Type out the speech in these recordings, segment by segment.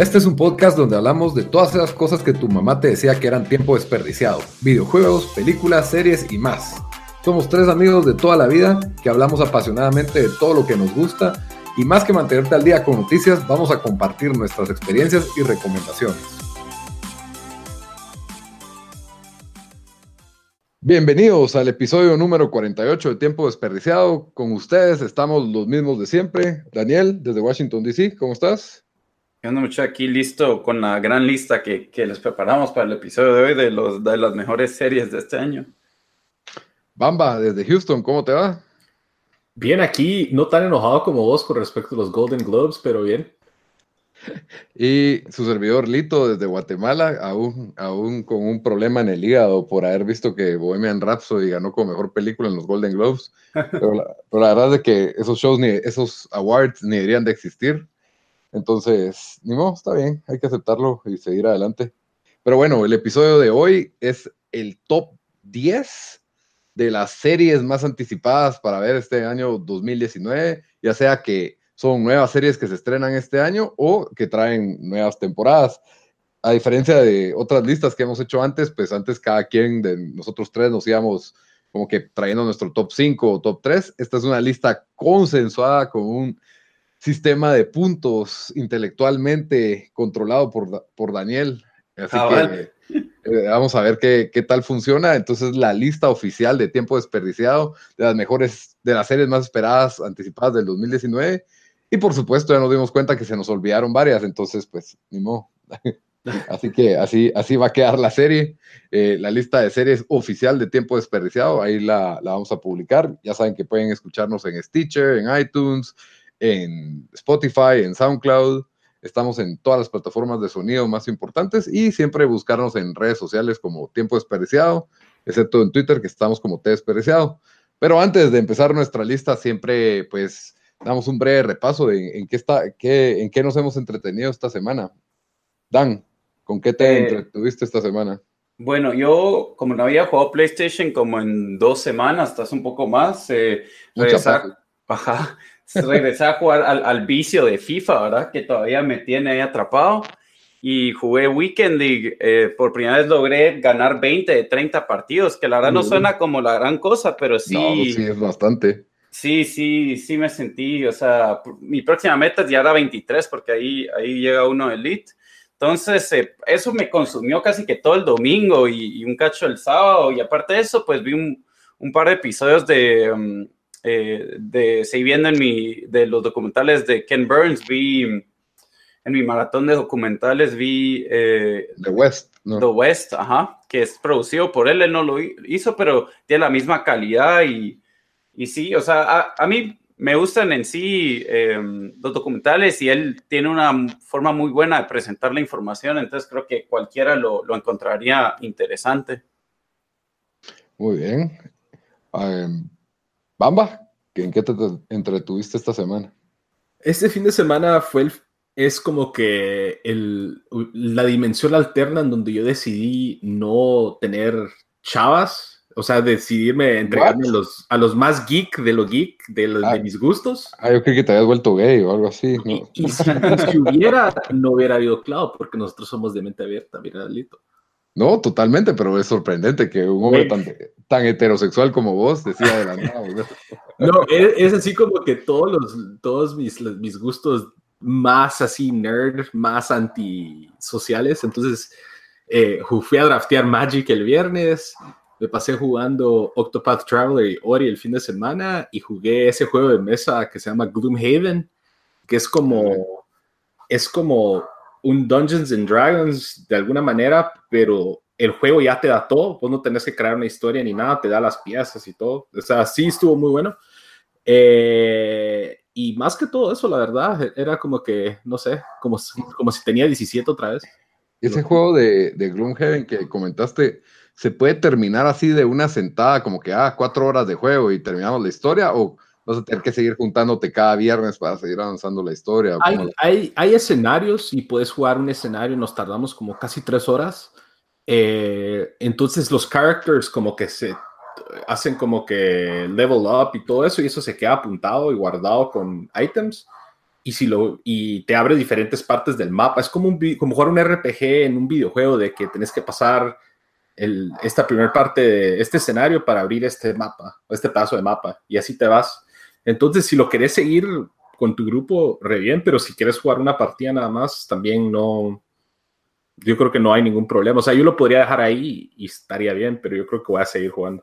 Este es un podcast donde hablamos de todas esas cosas que tu mamá te decía que eran tiempo desperdiciado. Videojuegos, películas, series y más. Somos tres amigos de toda la vida que hablamos apasionadamente de todo lo que nos gusta y más que mantenerte al día con noticias, vamos a compartir nuestras experiencias y recomendaciones. Bienvenidos al episodio número 48 de Tiempo Desperdiciado. Con ustedes estamos los mismos de siempre. Daniel, desde Washington, D.C., ¿cómo estás? Ando mucho aquí listo con la gran lista que, que, les preparamos para el episodio de hoy de, los, de las mejores series de este año. Bamba, desde Houston, ¿cómo te va? Bien, aquí no tan enojado como vos con respecto a los Golden Globes, pero bien. Y su servidor Lito desde Guatemala, aún, aún con un problema en el hígado por haber visto que Bohemian Rhapsody ganó como mejor película en los Golden Globes. Pero la, pero la verdad es que esos shows, ni, esos awards ni deberían de existir. Entonces, ni modo, está bien, hay que aceptarlo y seguir adelante. Pero bueno, el episodio de hoy es el top 10 de las series más anticipadas para ver este año 2019, ya sea que son nuevas series que se estrenan este año o que traen nuevas temporadas. A diferencia de otras listas que hemos hecho antes, pues antes cada quien de nosotros tres nos íbamos como que trayendo nuestro top 5 o top 3. Esta es una lista consensuada con un sistema de puntos intelectualmente controlado por, por Daniel. Así ah, que vale. eh, vamos a ver qué, qué, tal funciona. Entonces, la lista oficial de tiempo desperdiciado de las mejores, de las series más esperadas, anticipadas del 2019. Y por supuesto, ya nos dimos cuenta que se nos olvidaron varias, entonces, pues, ni modo. Así que así, así va a quedar la serie. Eh, la lista de series oficial de tiempo desperdiciado, ahí la, la vamos a publicar. Ya saben que pueden escucharnos en Stitcher, en iTunes, en Spotify, en SoundCloud. Estamos en todas las plataformas de sonido más importantes y siempre buscarnos en redes sociales como Tiempo Desperdiciado, excepto en Twitter que estamos como T Desperdiciado. Pero antes de empezar nuestra lista, siempre pues damos un breve repaso de en qué, está, qué, en qué nos hemos entretenido esta semana. Dan, ¿con qué te eh, entretuviste esta semana? Bueno, yo como no había jugado PlayStation como en dos semanas, estás un poco más, eh, regresar, ajá, regresé a jugar al, al, vicio de FIFA, ¿verdad? Que todavía me tiene ahí atrapado. Y jugué Weekend League. Eh, por primera vez logré ganar 20 de 30 partidos, que la verdad no suena como la gran cosa, pero sí. No, sí, es bastante. Sí, sí, sí me sentí. O sea, mi próxima meta ya era 23, porque ahí, ahí llega uno elite. Entonces, eh, eso me consumió casi que todo el domingo y, y, un cacho el sábado. Y aparte de eso, pues vi un, un par de episodios de. Um, eh, de, seguí viendo en mi, de los documentales de Ken Burns, vi en mi maratón de documentales, vi eh, The West. ¿no? The West, ajá, que es producido por él, él no lo hizo, pero tiene la misma calidad y, y sí, o sea, a, a mí me gustan en sí eh, los documentales y él tiene una forma muy buena de presentar la información, entonces creo que cualquiera lo, lo encontraría interesante. Muy bien. Um, Bamba, ¿en qué te entretuviste esta semana? Este fin de semana fue el, es como que el, la dimensión alterna en donde yo decidí no tener chavas, o sea, decidirme entregarme a los, a los, más geek de lo geek, de, los, ah, de, mis gustos. Ah, yo creí que te habías vuelto gay o algo así. ¿no? Y, y, si, hubiera, no hubiera habido cloud, porque nosotros somos de mente abierta, mira, Lito. No, totalmente, pero es sorprendente que un hombre tan, tan heterosexual como vos decía de la nada. No, es, es, así como que todos, los, todos mis, mis gustos más así nerd, más antisociales. Entonces, eh, fui a draftear Magic el viernes, me pasé jugando Octopath Traveler y Ori el fin de semana y jugué ese juego de mesa que se llama Gloomhaven, que es como, es como un Dungeons and Dragons de alguna manera, pero el juego ya te da todo, vos no tenés que crear una historia ni nada, te da las piezas y todo. O sea, sí estuvo muy bueno. Eh, y más que todo eso, la verdad, era como que, no sé, como, si- como si tenía 17 otra vez. Ese juego de, de Gloomhaven que comentaste, ¿se puede terminar así de una sentada, como que, ah, cuatro horas de juego y terminamos la historia? ¿O vas a tener que seguir juntándote cada viernes para seguir avanzando la historia? Hay, ¿Cómo la- hay, hay escenarios y puedes jugar un escenario, nos tardamos como casi tres horas. Eh, entonces los characters como que se hacen como que level up y todo eso y eso se queda apuntado y guardado con items y si lo y te abre diferentes partes del mapa. Es como un como jugar un RPG en un videojuego de que tenés que pasar el, esta primera parte de este escenario para abrir este mapa, este pedazo de mapa y así te vas. Entonces, si lo querés seguir con tu grupo, re bien, pero si quieres jugar una partida nada más, también no. Yo creo que no hay ningún problema. O sea, yo lo podría dejar ahí y estaría bien, pero yo creo que voy a seguir jugando.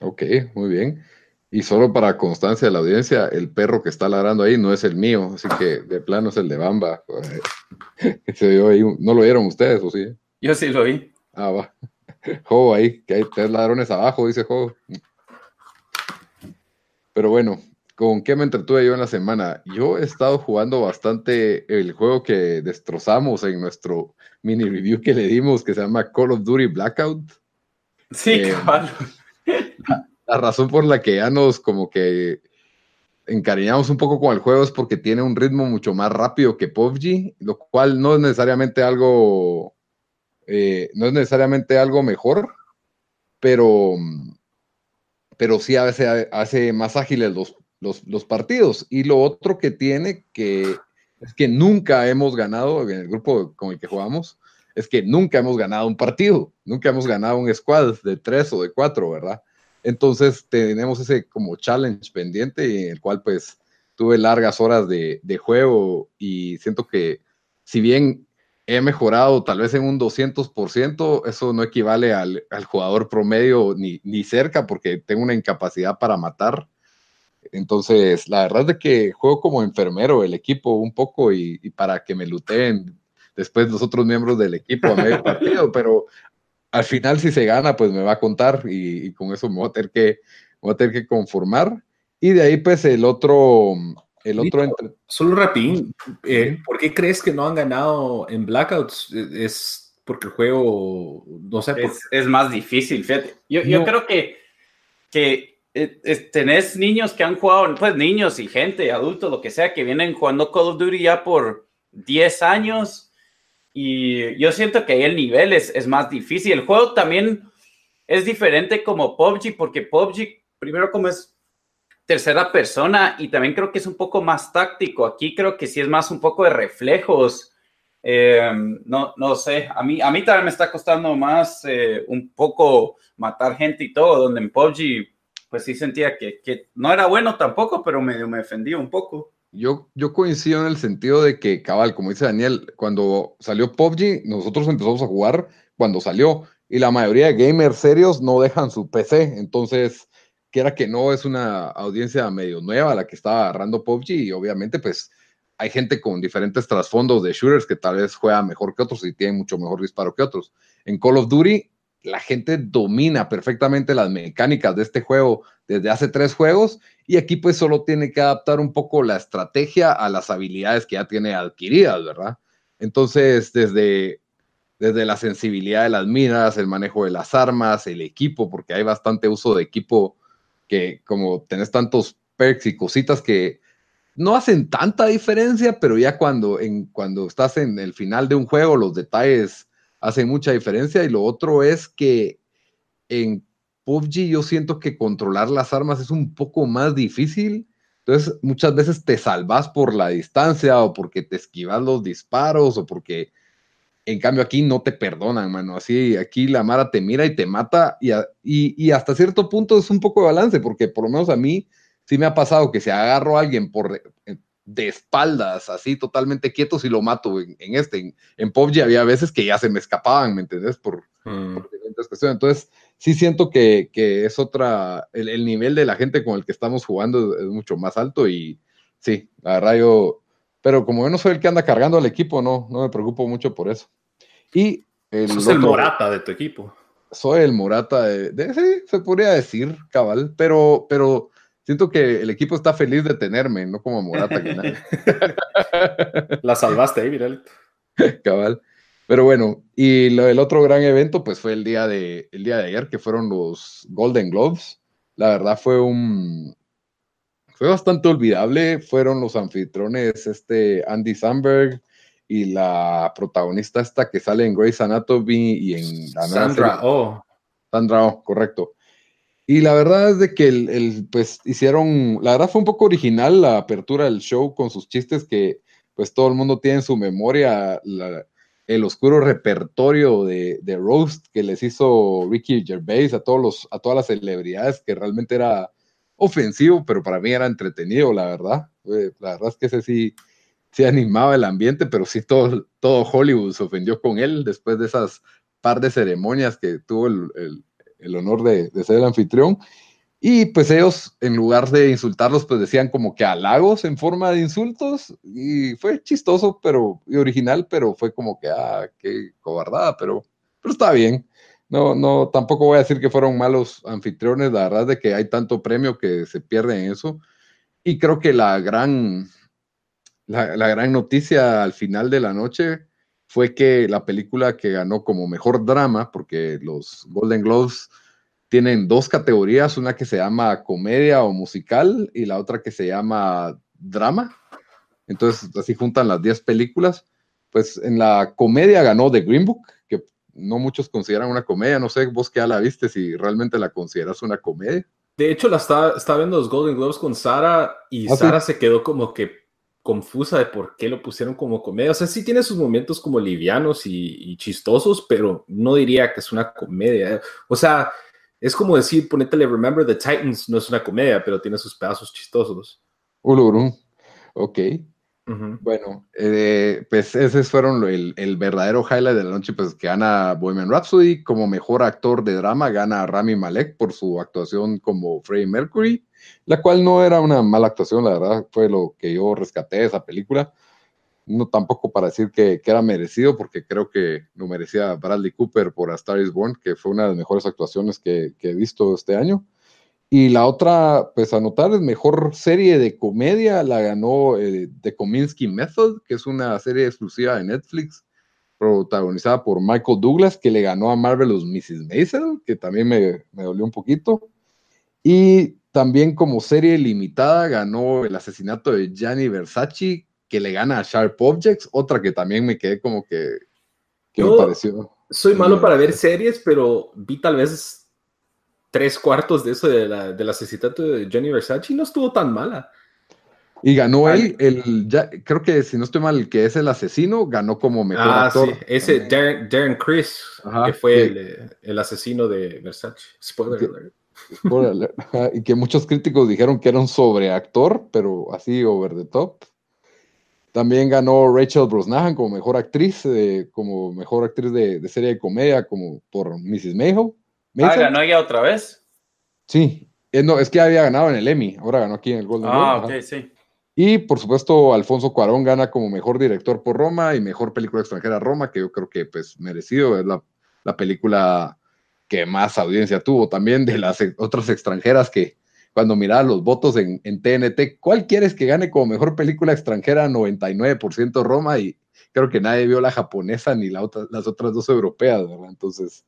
Ok, muy bien. Y solo para constancia de la audiencia, el perro que está ladrando ahí no es el mío, así que de plano es el de Bamba. Se ahí ¿No lo vieron ustedes o sí? Yo sí lo vi. Ah, va. Jo, ahí, que hay tres ladrones abajo, dice Jo. Pero bueno, ¿con qué me entretuve yo en la semana? Yo he estado jugando bastante el juego que destrozamos en nuestro mini review que le dimos, que se llama Call of Duty Blackout. Sí, Eh, cabal. La razón por la que ya nos como que encariñamos un poco con el juego es porque tiene un ritmo mucho más rápido que PUBG, lo cual no es necesariamente algo, eh, no es necesariamente algo mejor, pero, pero sí a veces hace más ágiles los, los, los partidos. Y lo otro que tiene que es que nunca hemos ganado en el grupo con el que jugamos, es que nunca hemos ganado un partido, nunca hemos ganado un squad de tres o de cuatro, ¿verdad? Entonces tenemos ese como challenge pendiente en el cual pues tuve largas horas de, de juego y siento que si bien he mejorado tal vez en un 200%, eso no equivale al, al jugador promedio ni, ni, cerca porque tengo una incapacidad para matar. Entonces, la verdad es de que juego como enfermero el equipo un poco y, y para que me luteen después los otros miembros del equipo a medio partido, pero al final si se gana, pues me va a contar y, y, con eso me voy a tener que, me voy a tener que conformar. Y de ahí, pues el otro, el otro entre... Solo rapidín, eh, ¿por qué crees que no han ganado en Blackouts? Es porque el juego, no sé. Es, es más difícil, fíjate. Yo, no. yo creo que, que eh, tenés niños que han jugado, pues niños y gente, adultos, lo que sea, que vienen jugando Call of Duty ya por 10 años y yo siento que ahí el nivel es, es, más difícil. El juego también es diferente como PUBG, porque PUBG, primero como es tercera persona, y también creo que es un poco más táctico. Aquí creo que sí es más un poco de reflejos. Eh, no, no sé, a mí, a mí también me está costando más eh, un poco matar gente y todo, donde en PUBG pues sí sentía que, que no era bueno tampoco, pero medio me defendía un poco. Yo, yo, coincido en el sentido de que, cabal, como dice Daniel, cuando salió PUBG, nosotros empezamos a jugar cuando salió y la mayoría de gamers serios no dejan su PC, entonces, quiera que no, es una audiencia medio nueva la que está agarrando PUBG y obviamente pues hay gente con diferentes trasfondos de shooters que tal vez juega mejor que otros y tienen mucho mejor disparo que otros. En Call of Duty, la gente domina perfectamente las mecánicas de este juego desde hace tres juegos y aquí pues solo tiene que adaptar un poco la estrategia a las habilidades que ya tiene adquiridas, ¿verdad? Entonces, desde, desde la sensibilidad de las miras, el manejo de las armas, el equipo, porque hay bastante uso de equipo que como tenés tantos perks y cositas que no hacen tanta diferencia, pero ya cuando, en, cuando estás en el final de un juego, los detalles hacen mucha diferencia y lo otro es que en PUBG yo siento que controlar las armas es un poco más difícil. Entonces, muchas veces te salvas por la distancia o porque te esquivas los disparos o porque, en cambio, aquí no te perdonan, mano. Así, aquí la Mara te mira y te mata y, a, y, y, hasta cierto punto es un poco de balance, porque por lo menos a mí sí me ha pasado que si agarro a alguien por de espaldas, así totalmente quietos y lo mato en, en este. En, en, PUBG había veces que ya se me escapaban, ¿me entendés? Por, mm. por diferentes cuestiones. Entonces, sí siento que, que es otra, el, el, nivel de la gente con el que estamos jugando es, es, mucho más alto y sí, la verdad yo, pero como yo no soy el que anda cargando al equipo, no, no me preocupo mucho por eso. Y el, Sos el morata de tu equipo. Soy el morata de, de, sí, se podría decir, cabal, pero, pero siento que el equipo está feliz de tenerme, no como Morata. Que nada. La salvaste ahí, Viral. Cabal. Pero bueno, y lo, el otro gran evento, pues fue el día, de, el día de ayer, que fueron los Golden Globes. La verdad fue un, fue bastante olvidable. Fueron los anfitriones este Andy Samberg y la protagonista esta que sale en Grey's Anatomy y en la Sandra Oh. Sandra Oh, correcto. Y la verdad es de que el, el, pues hicieron, la verdad fue un poco original la apertura del show con sus chistes que pues todo el mundo tiene en su memoria la, el oscuro repertorio de, de, roast que les hizo Ricky Gervais a todos los, a todas las celebridades que realmente era ofensivo, pero para mí era entretenido, la verdad. La verdad es que ese sí, sí animaba el ambiente, pero sí todo, todo Hollywood se ofendió con él después de esas par de ceremonias que tuvo el, el, el honor de, de, ser el anfitrión. Y pues ellos, en lugar de insultarlos, pues decían como que halagos en forma de insultos. Y fue chistoso pero, y original, pero fue como que, ah, qué cobardada, pero, pero está bien no, no, tampoco voy a decir que fueron malos anfitriones, la verdad de que hay tanto premio que se pierde en eso. Y creo que la gran, la, la, gran noticia al final de la noche fue que la película que ganó como mejor drama, porque los Golden Globes tienen dos categorías, una que se llama comedia o musical y la otra que se llama drama. Entonces, así juntan las 10 películas. Pues en la comedia ganó The Green Book, no muchos consideran una comedia. No sé, vos que ya la viste, si realmente la consideras una comedia. De hecho, la estaba, estaba viendo los Golden Globes con Sara y ¿Ah, Sara sí? se quedó como que confusa de por qué lo pusieron como comedia. O sea, sí tiene sus momentos como livianos y, y chistosos, pero no diría que es una comedia. O sea, es como decir, ponétele Remember the Titans, no es una comedia, pero tiene sus pedazos chistosos. Ulurum. Ok. Bueno, eh, pues ese fueron el, verdadero highlight de la noche, pues que gana Bohemian Rhapsody como mejor actor de drama, gana Rami Malek por su actuación como Freddie Mercury, la cual no era una mala actuación, la verdad, fue lo que yo rescaté de esa película. No tampoco para decir que, que era merecido, porque creo que lo merecía Bradley Cooper por A Star is Born, que fue una de las mejores actuaciones que he visto este año. Y la otra, pues anotar, es mejor serie de comedia, la ganó eh, The Kominsky Method, que es una serie exclusiva de Netflix, protagonizada por Michael Douglas, que le ganó a Marvelous Mrs. Maisel, que también me, me dolió un poquito. Y también como serie limitada ganó El asesinato de Gianni Versace, que le gana a Sharp Objects, otra que también me quedé como que, que Yo me pareció. Soy malo para ver series, pero vi tal vez tres cuartos de eso de la, del asesinato de Jenny Versace no estuvo tan mala. Y ganó él, el, ya, creo que si no estoy mal, el que es el asesino, ganó como mejor ah, actor. Sí. Ese Darren, Darren Chris, Ajá, que fue el, el, asesino de Versace. Spoiler que, alert. Spoiler alert. Y que muchos críticos dijeron que era un sobreactor, pero así over the top. También ganó Rachel Brosnahan como mejor actriz, eh, como mejor actriz de, de, serie de comedia, como por Mrs. Mayhew. Ah, ganó ella otra vez. Sí, eh, no, es que había ganado en el Emmy, ahora ganó aquí en el Golden Ah, Globe, ok, sí. Y por supuesto, Alfonso Cuarón gana como mejor director por Roma y mejor película extranjera Roma, que yo creo que pues merecido, es la, la película que más audiencia tuvo también de las otras extranjeras que cuando miraba los votos en, en TNT, ¿cuál quieres que gane como mejor película extranjera? 99% Roma y creo que nadie vio la japonesa ni la otra, las otras dos europeas, ¿verdad? Entonces,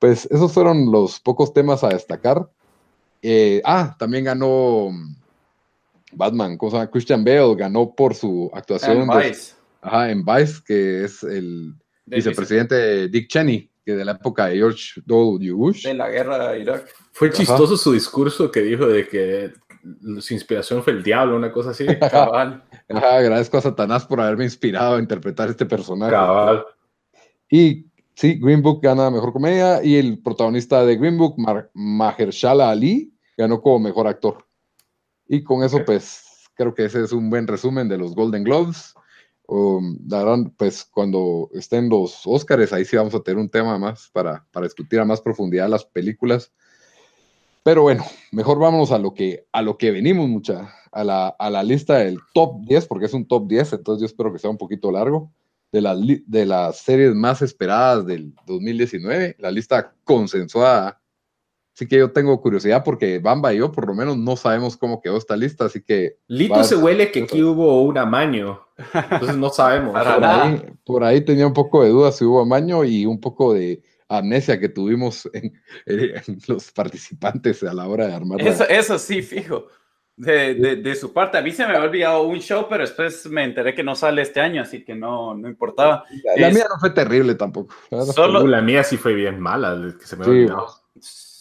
pues esos fueron los pocos temas a destacar. Eh, ah, también ganó Batman, ¿cómo se llama? Christian Bale ganó por su actuación en Vice. De, ajá, en Vice, que es el de vicepresidente Dick Cheney, que de la época de George W. Bush. De la guerra de Irak. Fue chistoso su discurso que dijo de que su inspiración fue el diablo, una cosa así. Cabal. Ajá, agradezco a Satanás por haberme inspirado a interpretar este personaje. Cabal. Y Sí, Green Book gana Mejor Comedia y el protagonista de Green Book, Mahershala Ali, ganó como Mejor Actor. Y con eso, pues, creo que ese es un buen resumen de los Golden Globes. Um, darán, pues, cuando estén los Oscars, ahí sí vamos a tener un tema más para, para discutir a más profundidad las películas. Pero bueno, mejor vámonos a lo que, a lo que venimos, mucha, a la, a la lista del top 10, porque es un top 10, entonces yo espero que sea un poquito largo de, la, de las series más esperadas del 2019, la lista consensuada Así que yo tengo curiosidad porque Bamba y yo por lo menos no sabemos cómo quedó esta lista, así que... Lito se huele que aquí hubo un amaño, entonces no sabemos. por, ahí, por, ahí, tenía un poco de dudas si hubo amaño y un poco de amnesia que tuvimos en, los participantes a la hora de armar. Eso, eso sí, fijo. De, de, su parte, a mí se me había olvidado un show, pero después me enteré que no sale este año, así que no, no importaba. La, mía no fue terrible tampoco. Solo, la mía sí fue bien mala, que se me había olvidado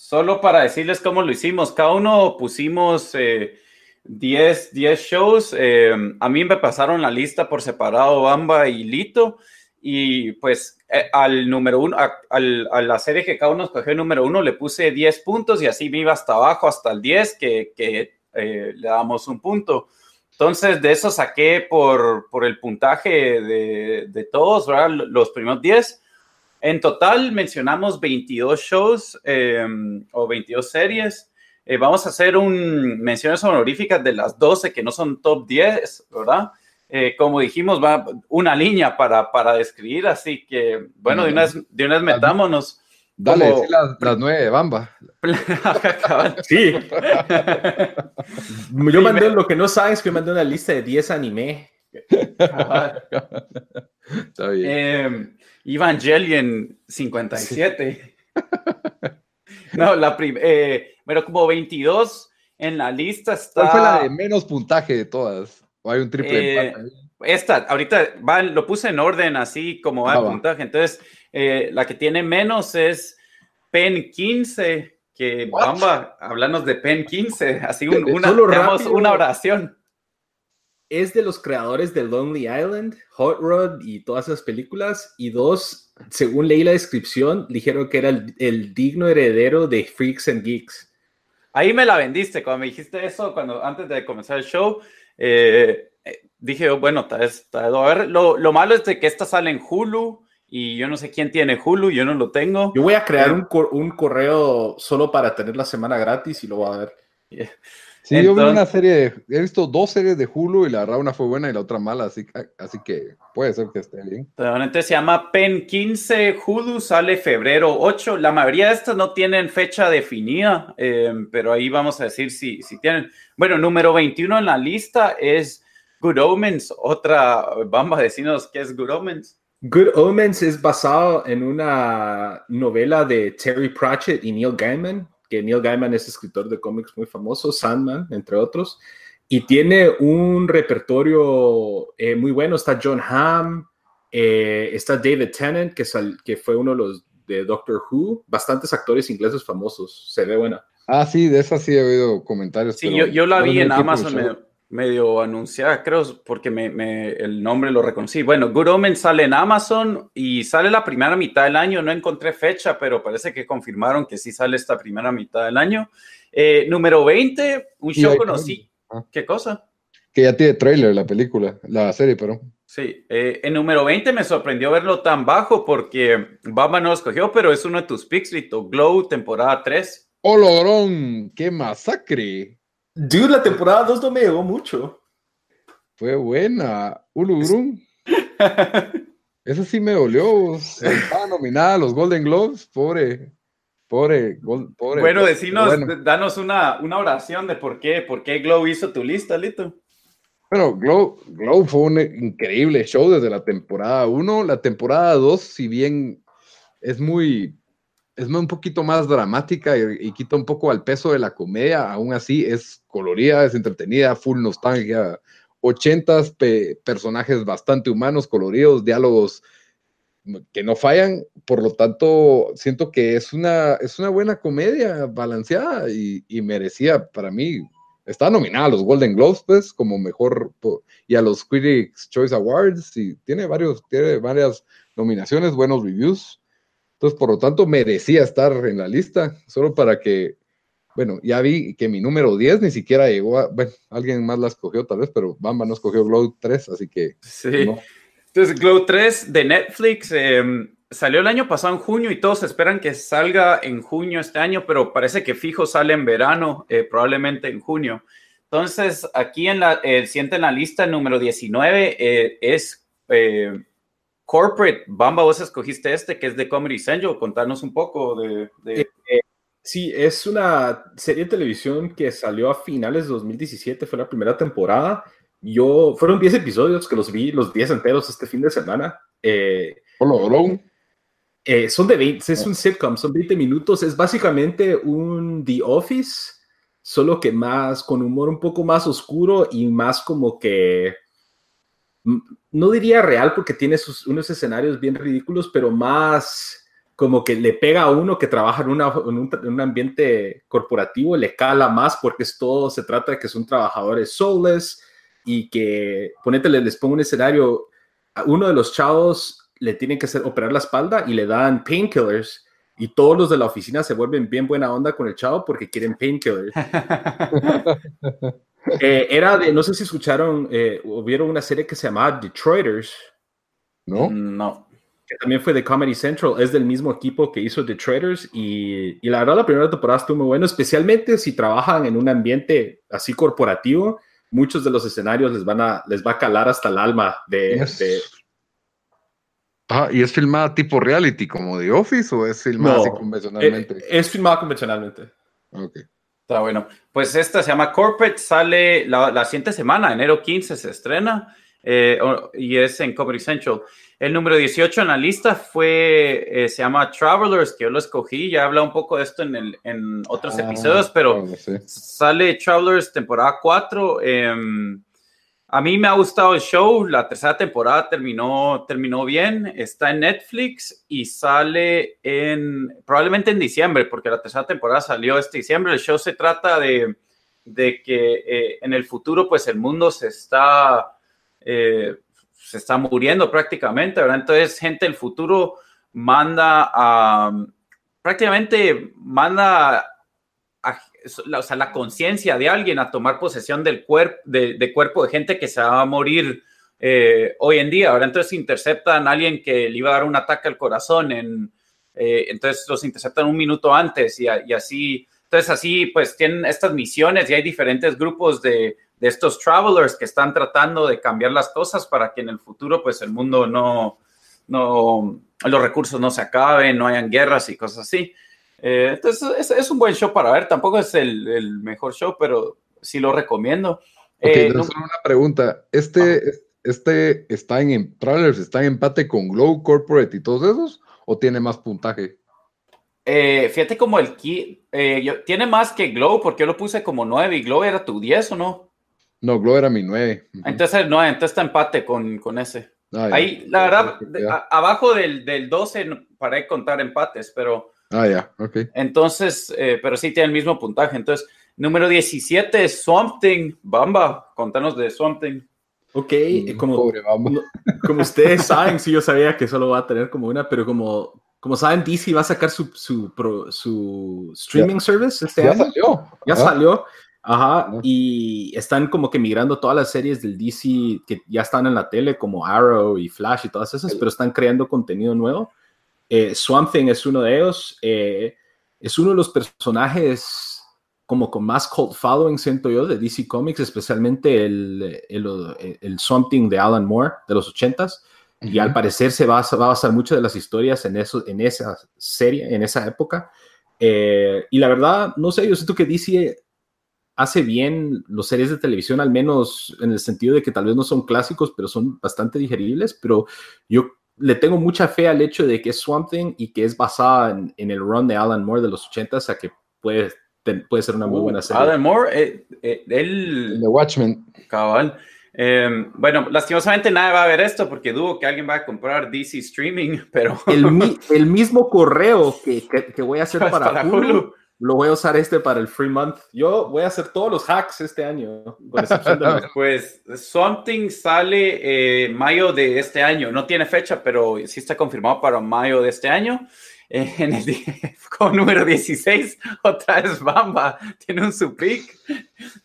solo para decirles cómo lo hicimos, cada uno pusimos 10 eh, shows. Eh, a mí me pasaron la lista por separado, Bamba y Lito. Y pues eh, al número uno, a, la serie que cada uno escogió el número uno, le puse 10 puntos y así me iba hasta abajo, hasta el 10, que, le damos un punto. Entonces, de eso saqué por, por el puntaje de, de todos, ¿verdad? Los primeros 10. En total mencionamos 22 shows em, o 22 series. Eh, vamos a hacer un menciones honoríficas de las 12 que no son top 10, ¿verdad? Eh, como dijimos, va una línea para, para describir, así que, bueno, de una vez, de una metámonos. Dale, las, las, nueve de Bamba. sí. yo mandé, lo que no sabes, que yo mandé una lista de 10 anime. Está bien. Eh, Evangelion 57. no, la primera, eh, pero como 22 en la lista está. ¿Cuál fue la de menos puntaje de todas? ¿O hay un triple eh, Esta, ahorita va, lo puse en orden así como va el ah, puntaje. Entonces, eh, la que tiene menos es PEN 15, que vamos a hablarnos de PEN 15, así una, una oración es de los creadores de Lonely Island, Hot Rod y todas esas películas. Y dos, según leí la descripción, dijeron que era el, digno heredero de Freaks and Geeks. Ahí me la vendiste cuando me dijiste eso, cuando antes de comenzar el show. Eh, eh, dije, bueno, tal vez, a ver, lo, lo, malo es de que esta sale en Hulu y yo no sé quién tiene Hulu, yo no lo tengo. Yo voy a crear un, un correo solo para tener la semana gratis y lo voy a ver. Sí, yo vi una serie, he visto dos series de Hulu y la verdad una fue buena y la otra mala, así, así que puede ser que esté bien. Entonces se llama PEN 15, Hulu sale febrero 8, la mayoría de estas no tienen fecha definida, eh, pero ahí vamos a decir si, si tienen. Bueno, número 21 en la lista es Good Omens, otra, vamos a decirnos qué es Good Omens. Good Omens es basado en una novela de Terry Pratchett y Neil Gaiman, que Neil Gaiman es escritor de cómics muy famoso, Sandman, entre otros, y tiene un repertorio eh, muy bueno. Está John Hamm, eh, está David Tennant, que, que fue uno de los de Doctor Who, bastantes actores ingleses famosos, se ve buena. Ah, sí, de esa sí he oído comentarios. Sí, yo, yo, la vi en Amazon, medio anunciada, creo, porque me, el nombre lo reconocí. Bueno, Good Omen sale en Amazon y sale la primera mitad del año. No encontré fecha, pero parece que confirmaron que sí sale esta primera mitad del año. Eh, número 20, un show conocí. Ah. ¿Qué cosa? Que ya tiene trailer la película, la serie, pero. Sí, eh, en número 20 me sorprendió verlo tan bajo porque Bamba no lo escogió, pero es uno de tus picks, Glow, temporada 3. ¡Oh, ¡Qué masacre! Dude, la temporada 2 no me llegó mucho. Fue buena. Ulurum. Esa sí me dolió. Estaba nominada a los Golden Globes. Pobre. Pobre, pobre. Bueno, decinos, danos una, una, oración de por qué, por qué Glow hizo tu lista, Lito. Bueno, Glow, Glow fue un increíble show desde la temporada 1. La temporada 2, si bien es muy es un poquito más dramática y, quita un poco al peso de la comedia, aún así es colorida, es entretenida, full nostalgia, ochentas, personajes bastante humanos, coloridos, diálogos que no fallan, por lo tanto siento que es una, es una buena comedia balanceada y, y merecía para mí, está nominada a los Golden Globes pues como mejor y a los Critics Choice Awards y tiene varios, tiene varias nominaciones, buenos reviews entonces, por lo tanto, merecía estar en la lista, solo para que, bueno, ya vi que mi número 10 ni siquiera llegó a, bueno, alguien más la escogió tal vez, pero Bamba no escogió Glow 3, así que... Sí. Entonces, Glow 3 de Netflix em, salió el año pasado en junio y todos esperan que salga en junio este año, pero parece que fijo sale en verano, eh, probablemente en junio. Entonces, aquí en la, siguiente en la lista, número 19, eh, es eh, Corporate, Bamba, vos escogiste este que es de Comedy Central. Contanos un poco de. Eh, Sí, es una serie de televisión que salió a finales de 2017, fue la primera temporada. Yo, fueron 10 episodios que los vi, los 10 enteros este fin de semana. Eh, eh, son de 20, es un sitcom, son 20 minutos, es básicamente un The Office, solo que más, con humor un poco más oscuro y más como que, no diría real porque tiene sus, unos escenarios bien ridículos, pero más como que le pega a uno que trabaja en, un, ambiente corporativo, le cala más porque es todo, se trata de que son trabajadores soulless y que, ponete, les pongo un escenario, a uno de los chavos le tienen que hacer operar la espalda y le dan painkillers y todos los de la oficina se vuelven bien buena onda con el chavo porque quieren painkillers. Eh, era de, no sé si escucharon, eh, vieron una serie que se llamaba Detroiters. No. No que también fue de Comedy Central, es del mismo equipo que hizo The Traders y, y, la verdad la primera temporada estuvo muy bueno, especialmente si trabajan en un ambiente así corporativo, muchos de los escenarios les van a les va a calar hasta el alma de... Ah, ¿y es filmada tipo reality como The Office o es filmada así convencionalmente? Es, es filmada convencionalmente. Ok. Está bueno. Pues esta se llama Corporate, sale la, la siguiente semana, enero 15 se estrena eh, y es en Comedy Central. El número 18 en la lista fue, eh, se llama Travelers, que yo lo escogí, ya habla un poco de esto en, el, en otros ah, episodios, pero sale Travelers temporada 4. Em, a mí me ha gustado el show, la tercera temporada terminó, terminó bien, está en Netflix y sale en, probablemente en diciembre, porque la tercera temporada salió este diciembre. El show se trata de, de que eh, en el futuro, pues el mundo se está... Eh, se está muriendo prácticamente, ¿verdad? Entonces, gente del futuro manda a, prácticamente manda a, o sea, la conciencia de alguien a tomar posesión del cuerpo, de, cuerpo de gente que se va a morir eh, hoy en día, ¿verdad? Entonces interceptan a alguien que le iba a dar un ataque al corazón, eh, entonces los interceptan un minuto antes y, y así, entonces así pues tienen estas misiones y hay diferentes grupos de de estos travelers que están tratando de cambiar las cosas para que en el futuro pues el mundo no, no los recursos no se acaben, no hayan guerras y cosas así. Eh, entonces es, un buen show para ver, tampoco es el, mejor show, pero sí lo recomiendo. Eh, una pregunta, ¿este, este está en, Travelers está en empate con Glow Corporate y todos esos o tiene más puntaje? Eh, fíjate como el key, tiene más que Glow porque yo lo puse como 9 y Glow era tu 10 o no? No, Glow era mi 9. Entonces, no, entonces está empate con, con ese. Ah, Ahí, la verdad, abajo del, del 12 para contar empates, pero. Ah, ya, ok. Entonces, eh, pero sí tiene el mismo puntaje. Entonces, número 17 es Something. Bamba, contanos de Something. Ok, mm, como, como ustedes saben, sí, yo sabía que solo va a tener como una, pero como, como saben, DC va a sacar su, su, su streaming service este ya año. Salió. Ya salió. Ajá, y están como que migrando todas las series del DC que ya están en la tele, como Arrow y Flash y todas esas, pero están creando contenido nuevo. Eh, Swamp Thing es uno de ellos. Eh, es uno de los personajes como con más cult following, siento yo, de DC Comics, especialmente el, el, el Swamp Thing de Alan Moore de los 80s. Y al parecer se va, va, a basar mucho de las historias en, eso, en esa serie, en esa época. Eh, y la verdad, no sé, yo siento que DC hace bien los series de televisión, al menos en el sentido de que tal vez no son clásicos, pero son bastante digeribles, pero yo le tengo mucha fe al hecho de que es Swamp Thing y que es basada en, el run de Alan Moore de los 80 o sea que puede, puede ser una muy buena serie. Alan Moore, eh, eh, él... The Watchmen. Cabal. Em, bueno, lastimosamente nadie va a ver esto porque dudo que alguien va a comprar DC Streaming, pero... El, el mismo correo que, que, voy a hacer para, Hulu lo voy a usar este para el free month. Yo voy a hacer todos los hacks este año, Pues Something sale eh, mayo de este año. No tiene fecha, pero sí está confirmado para mayo de este año. Eh, en el con número 16, otra vez Bamba, tiene un subpic.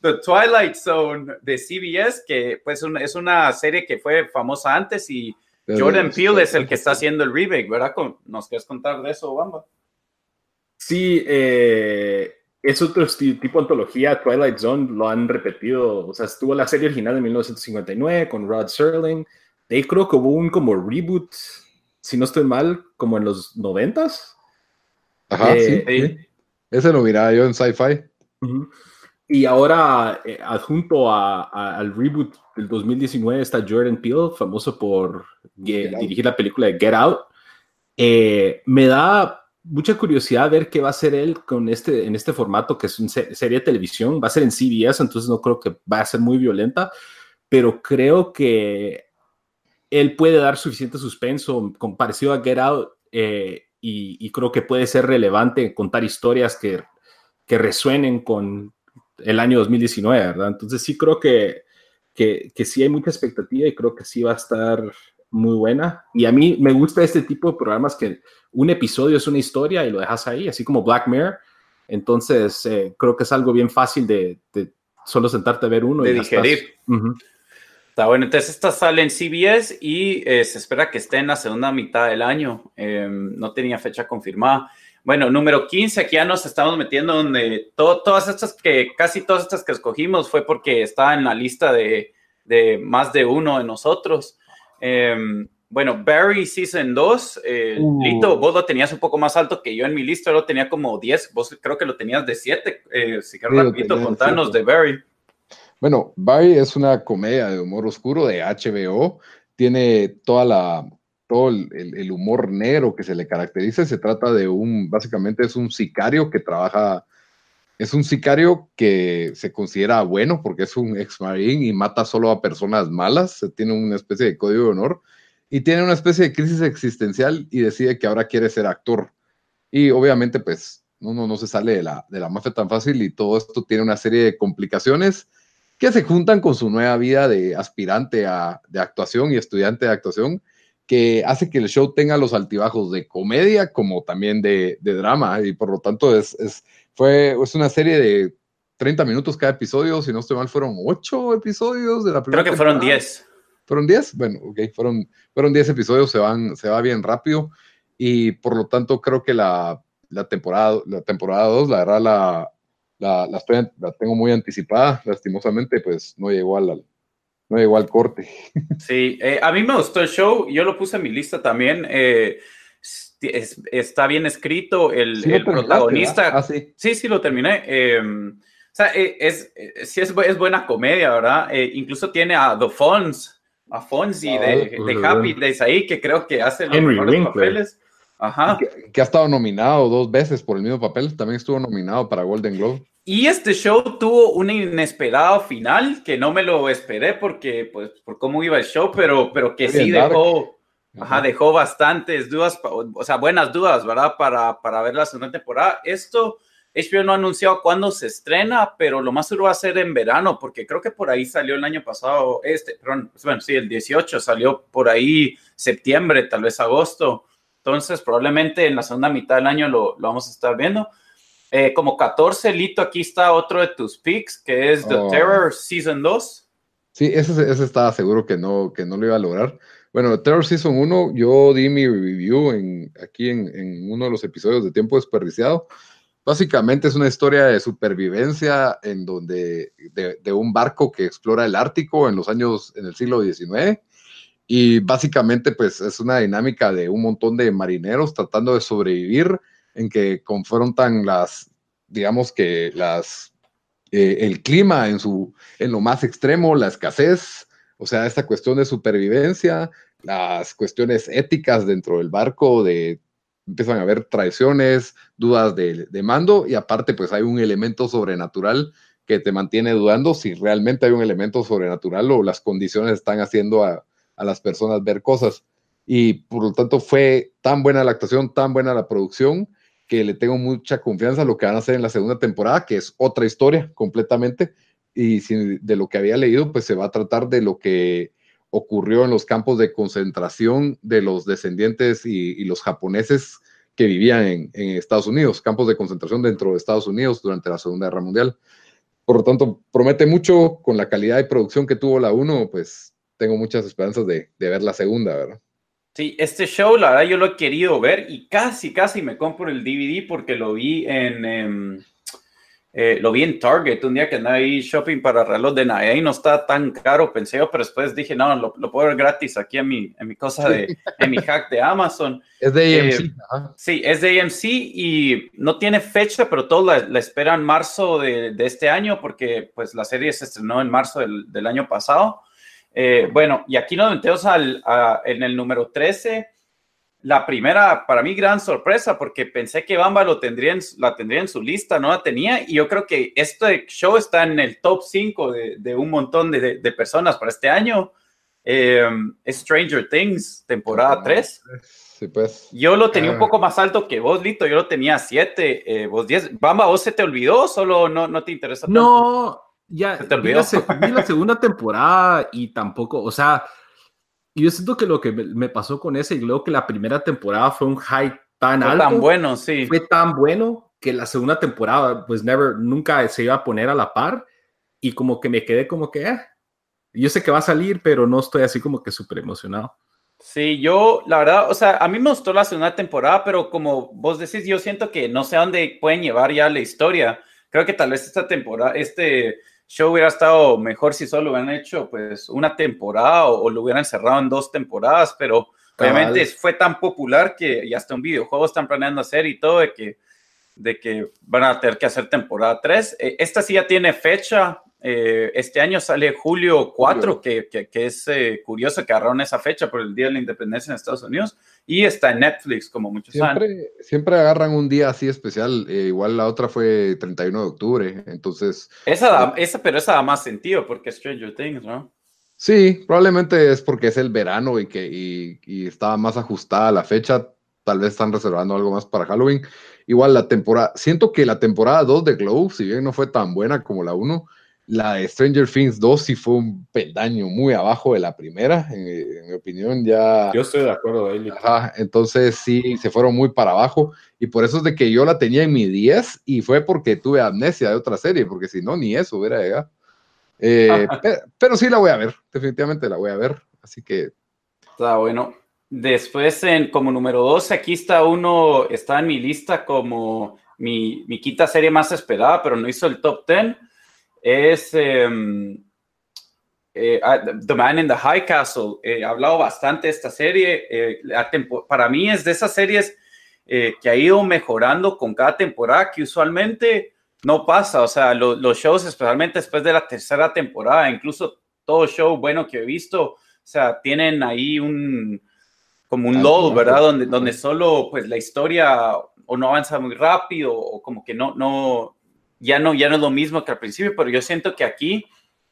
The Twilight Zone de CBS, que pues es una serie que fue famosa antes y Jordan Peele es el que está haciendo el remake, ¿verdad? ¿Nos quieres contar de eso, Bamba? Sí, eh, es otro tipo de antología. Twilight Zone lo han repetido. O sea, estuvo la serie original de 1959 con Rod Serling. De ahí creo que hubo un como reboot, si no estoy mal, como en los noventas. Ajá, eh, sí, Ese lo miraba yo en Sci-Fi. Y ahora, eh, adjunto al reboot del 2019, está Jordan Peele, famoso por dirigir la película de Get Out. Eh, me da mucha curiosidad ver qué va a hacer él con este, en este formato, que es una serie de televisión. Va a ser en CBS, entonces no creo que va a ser muy violenta, pero creo que él puede dar suficiente suspenso, con, parecido a Get Out, eh, y, creo que puede ser relevante contar historias que, que resuenen con el año 2019, ¿verdad? Entonces sí creo que, que, que sí hay mucha expectativa y creo que sí va a estar muy buena. Y a mí me gusta este tipo de programas que un episodio es una historia y lo dejas ahí, así como Black Mirror. Entonces, eh, creo que es algo bien fácil de, solo sentarte a ver uno. De y digerir. Está bueno, entonces esta sale en CBS y eh, se espera que esté en la segunda mitad del año. Em, no tenía fecha confirmada. Bueno, número 15, aquí ya nos estamos metiendo donde todas estas que, casi todas estas que escogimos fue porque estaba en la lista de, de más de uno de nosotros. Em, bueno, Barry Season 2, eh, uh. Lito, vos lo tenías un poco más alto que yo en mi lista, lo tenía como 10, vos creo que lo tenías de 7. Eh, si quieres rapidito, contanos de Barry. Bueno, Barry es una comedia de humor oscuro de HBO, tiene toda la, todo el, humor negro que se le caracteriza, se trata de un, básicamente es un sicario que trabaja, es un sicario que se considera bueno porque es un ex marine y mata solo a personas malas, tiene una especie de código de honor y tiene una especie de crisis existencial y decide que ahora quiere ser actor. Y obviamente, pues, no, no, se sale de la, de la mafia tan fácil y todo esto tiene una serie de complicaciones que se juntan con su nueva vida de aspirante a, de actuación y estudiante de actuación, que hace que el show tenga los altibajos de comedia como también de, de drama. Y por lo tanto, es, fue, es una serie de 30 minutos cada episodio. Si no estoy mal, fueron 8 episodios de la primera. Creo que fueron 10. ¿Fueron 10? Bueno, ok, fueron, fueron 10 episodios, se, van, se va bien rápido y por lo tanto creo que la, la temporada la temporada 2, la verdad, la, la, la, tengo muy anticipada, lastimosamente, pues no llegó al, no llegó al corte. Sí, eh, a mí me gustó el show, yo lo puse en mi lista también. Eh, está bien escrito, el, el protagonista. Ah, sí. sí. sí, lo terminé. Em, o sea, eh, es, sí es, es, buena comedia, ¿verdad? incluso tiene a The Fonz, a Fonzie ah, de, pues, de, Happy Days ahí, que creo que hace los mejores papeles. Ajá. Que, ha estado nominado dos veces por el mismo papel, también estuvo nominado para Golden Globe. Y este show tuvo un inesperado final que no me lo esperé porque, pues, por cómo iba el show, pero, pero que sí dejó, ajá, dejó bastantes dudas, o sea, buenas dudas, ¿verdad? Para, para ver la segunda temporada. Esto, HBO no ha anunciado cuándo se estrena, pero lo más seguro va a ser en verano, porque creo que por ahí salió el año pasado, este, perdón, bueno, sí, el 18 salió por ahí septiembre, tal vez agosto. Entonces, probablemente en la segunda mitad del año lo, lo vamos a estar viendo. Eh, como 14, Lito, aquí está otro de tus picks, que es The oh. Terror Season 2. Sí, ese, ese estaba seguro que no, que no lo iba a lograr. Bueno, Terror Season 1, yo di mi review en, aquí en, en uno de los episodios de Tiempo Desperdiciado. Básicamente es una historia de supervivencia en donde de, un barco que explora el Ártico en los años, en el siglo XIX. Y básicamente pues es una dinámica de un montón de marineros tratando de sobrevivir en que confrontan las, digamos que las, eh, el clima en, su, en lo más extremo, la escasez, o sea, esta cuestión de supervivencia, las cuestiones éticas dentro del barco, de empiezan a haber traiciones, dudas de, mando y aparte pues hay un elemento sobrenatural que te mantiene dudando si realmente hay un elemento sobrenatural o las condiciones están haciendo a, las personas ver cosas. Y por lo tanto fue tan buena la actuación, tan buena la producción, que le tengo mucha confianza en lo que van a hacer en la segunda temporada, que es otra historia completamente. Y de lo que había leído, pues se va a tratar de lo que ocurrió en los campos de concentración de los descendientes y, los japoneses que vivían en, Estados Unidos, campos de concentración dentro de Estados Unidos durante la Segunda Guerra Mundial. Por lo tanto, promete mucho con la calidad de producción que tuvo la 1, pues tengo muchas esperanzas de, ver la segunda, ¿verdad? Sí, este show, la verdad, yo lo he querido ver y casi, casi me compro el DVD porque lo vi en, em, Eh, lo vi en Target un día que andaba ahí shopping para reloj de Navidad y no está tan caro, pensé yo, pero después dije, no, lo, puedo ver gratis aquí en mi, en mi cosa de, en mi hack de Amazon. Es de AMC. Eh, sí, es de AMC y no tiene fecha, pero todos la, esperan marzo de, de, este año porque pues la serie se estrenó en marzo del, del año pasado. Eh, bueno, y aquí nos metemos al, en el número 13 la primera, para mí, gran sorpresa, porque pensé que Bamba lo tendría la tendría en su lista, no la tenía, y yo creo que este show está en el top 5 de, un montón de, personas para este año. Eh, Stranger Things, temporada 3. Sí, pues. Yo lo tenía un ah. poco más alto que vos, Lito, yo lo tenía 7, eh, vos 10. Bamba, ¿vos se te olvidó solo no, no te interesa tanto? No, ya, ¿Se te olvidó? vi la segunda temporada y tampoco, o sea y yo siento que lo que me pasó con ese, y luego que la primera temporada fue un hype tan fue alto. tan bueno, sí. Fue tan bueno que la segunda temporada, pues never, nunca se iba a poner a la par. Y como que me quedé como que, eh, yo sé que va a salir, pero no estoy así como que súper emocionado. Sí, yo, la verdad, o sea, a mí me gustó la segunda temporada, pero como vos decís, yo siento que no sé a dónde pueden llevar ya la historia. Creo que tal vez esta temporada, este, show hubiera estado mejor si solo hubieran hecho pues una temporada o, lo hubieran cerrado en dos temporadas, pero obviamente fue tan popular que ya hasta un videojuego están planeando hacer y todo de que, de que van a tener que hacer temporada 3. Eh, esta sí ya tiene fecha, eh, este año sale julio 4, que, que, es eh, curioso que agarraron esa fecha por el Día de la Independencia en Estados Unidos, y está en Netflix, como muchos siempre, saben. Siempre agarran un día así especial, eh, igual la otra fue 31 de octubre, entonces... Esa, esa, pero esa da más sentido porque Stranger Things, ¿no? Sí, probablemente es porque es el verano y que y, y estaba más ajustada la fecha, tal vez están reservando algo más para Halloween. Igual la temporada, siento que la temporada 2 de Glow, si bien no fue tan buena como la 1, la de Stranger Things 2 sí fue un peldaño muy abajo de la primera, en, mi opinión ya... Yo estoy de acuerdo, Ajá, entonces sí, se fueron muy para abajo y por eso es de que yo la tenía en mi 10 y fue porque tuve amnesia de otra serie, porque si no, ni eso hubiera llegado. Eh, pero, sí la voy a ver, definitivamente la voy a ver, así que... Está bueno. Después, en, como número 12, aquí está uno, está en mi lista como mi, mi quinta serie más esperada, pero no hizo el top 10 es em, eh, ah, The Man in the High Castle. Eh, he hablado bastante de esta serie. Eh, para mí es de esas series que ha ido mejorando con cada temporada, que usualmente no pasa. O sea, los shows, especialmente después de la tercera temporada, incluso todo show bueno que he visto, o sea, tienen ahí un como un lull, ¿verdad? Donde, donde solo pues la historia o no avanza muy rápido o como que no, no, ya no, ya no es lo mismo que al principio, pero yo siento que aquí,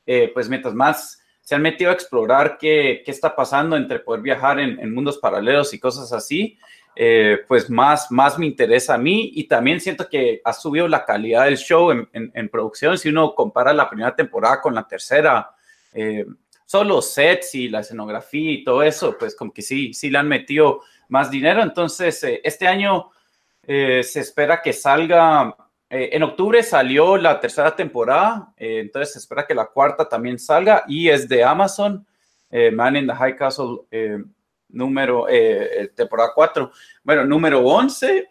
eh, pues mientras más se han metido a explorar qué, qué está pasando entre poder viajar en, mundos paralelos y cosas así, eh, pues más, más me interesa a mí y también siento que ha subido la calidad del show en, en, producción. Si uno compara la primera temporada con la tercera, eh, solo sets y la escenografía y todo eso, pues como que sí, sí le han metido más dinero. Entonces, este año se espera que salga eh, en octubre salió la tercera temporada, eh, entonces se espera que la cuarta también salga y es de Amazon, eh, Man in the High Castle, número, temporada 4. Bueno, número 11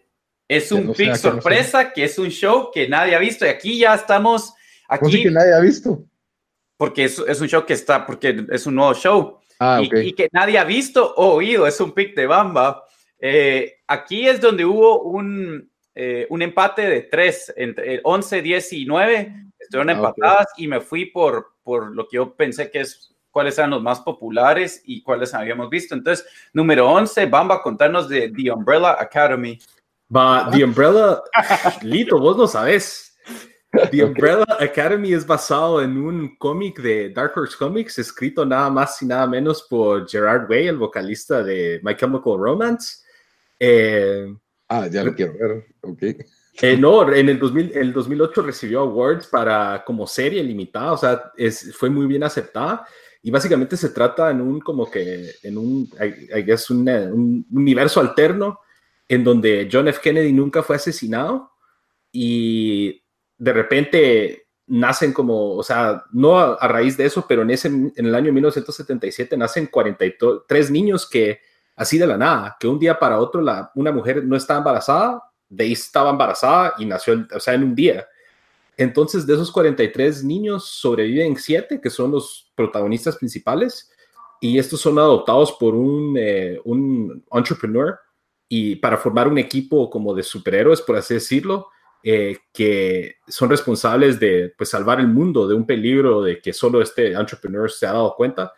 es un pick sorpresa, que es un show que nadie ha visto y aquí ya estamos. Aquí, que nadie ha visto? Porque es, es, un show que está, porque es un nuevo show. Ah, y, y, que nadie ha visto o oído, es un pick de Bamba. aquí es donde hubo un, eh, un empate de tres, entre 11, 10 y 9, estuvieron ah, empatadas y me fui por, por lo que yo pensé que es cuáles eran los más populares y cuáles habíamos visto. Entonces, número 11, Bamba, a contarnos de The Umbrella Academy. Va, The Umbrella, Lito, vos lo sabes. The Umbrella Academy es basado en un cómic de Dark Horse Comics, escrito nada más y nada menos por Gerard Way, el vocalista de My Chemical Romance. Eh, Ah, ya lo quiero ver, ok. Eh, no, en el, 2000, el 2008 recibió awards para como serie limitada, o sea, es, fue muy bien aceptada y básicamente se trata en un como que, en un, I, guess, un, un, universo alterno en donde John F. Kennedy nunca fue asesinado y de repente nacen como, o sea, no a, a raíz de eso, pero en, ese, en el año 1977 nacen 43 niños que así de la nada, que un día para otro la, una mujer no estaba embarazada, de ahí estaba embarazada y nació, o sea, en un día. Entonces, de esos 43 niños sobreviven 7, que son los protagonistas principales, y estos son adoptados por un, eh, un entrepreneur y para formar un equipo como de superhéroes, por así decirlo, eh, que son responsables de pues, salvar el mundo de un peligro de que solo este entrepreneur se ha dado cuenta.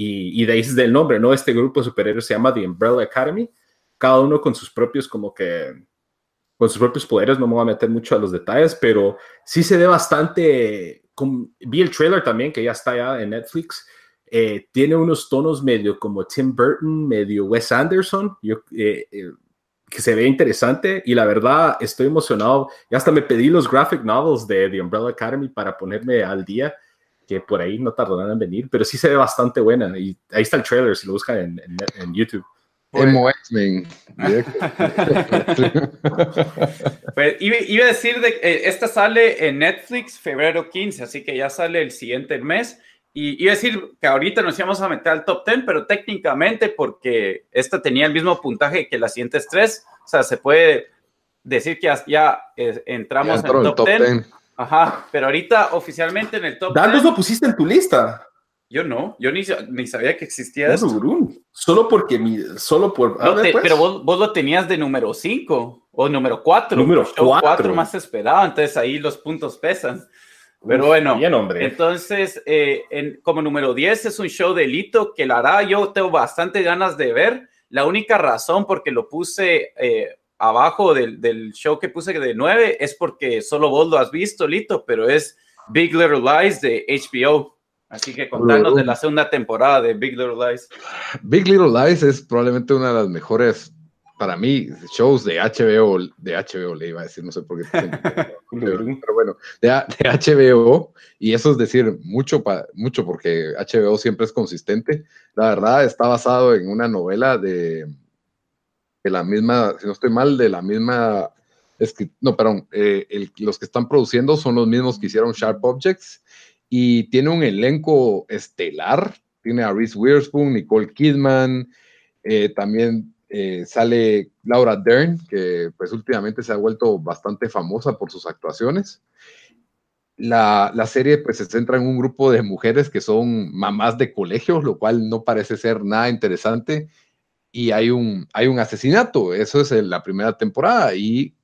Y, de ahí es del nombre, ¿no? Este grupo de superhéroes se llama The Umbrella Academy, cada uno con sus propios como que con sus propios poderes, no me voy a meter mucho a los detalles, pero sí se ve bastante, vi el trailer también, que ya está ya en Netflix, eh, tiene unos tonos medio como Tim Burton, medio Wes Anderson, eh, eh, que se ve interesante y la verdad estoy emocionado, ya hasta me pedí los graphic novels de The Umbrella Academy para ponerme al día, que por ahí no tardarán en venir, pero sí se ve bastante buena y ahí está el trailer si lo buscan en YouTube. Emo X-Men. pues, iba, a decir de eh, esta sale en Netflix febrero 15, así que ya sale el siguiente mes. Y iba a decir que ahorita nos íbamos a meter al top 10, pero técnicamente porque esta tenía el mismo puntaje que las siguientes tres, o sea, se puede decir que ya, eh, entramos en el top, 10. Ajá, pero ahorita oficialmente en el top ¿Dónde lo pusiste en tu lista? Yo no, yo ni, ni sabía que existía eso. Solo porque mi, solo por. Pues. Pero vos, vos, lo tenías de número 5 o número 4. Número 4. más esperado, entonces ahí los puntos pesan. Pero bueno, bien, hombre. entonces, eh, en, como número 10 es un show de Lito que la hará, yo tengo bastante ganas de ver. La única razón porque lo puse eh, abajo del, del, show que puse de 9 es porque solo vos lo has visto, Lito, pero es Big Little Lies de HBO. Así que contanos de la segunda temporada de Big Little Lies. Big Little Lies es probablemente una de las mejores, para mí, shows de HBO, de HBO le iba a decir, no sé por qué. pero, bueno, de, HBO, y eso es decir mucho, mucho porque HBO siempre es consistente. La verdad está basado en una novela de, de la misma, si no estoy mal, de la misma, no, perdón, eh, los que están produciendo son los mismos que hicieron Sharp Objects y tiene un elenco estelar. Tiene a Reese Witherspoon, Nicole Kidman, eh, también eh, sale Laura Dern, que pues últimamente se ha vuelto bastante famosa por sus actuaciones. La, la, serie pues se centra en un grupo de mujeres que son mamás de colegio, lo cual no parece ser nada interesante. Y hay un, hay un asesinato, eso es la primera temporada. Y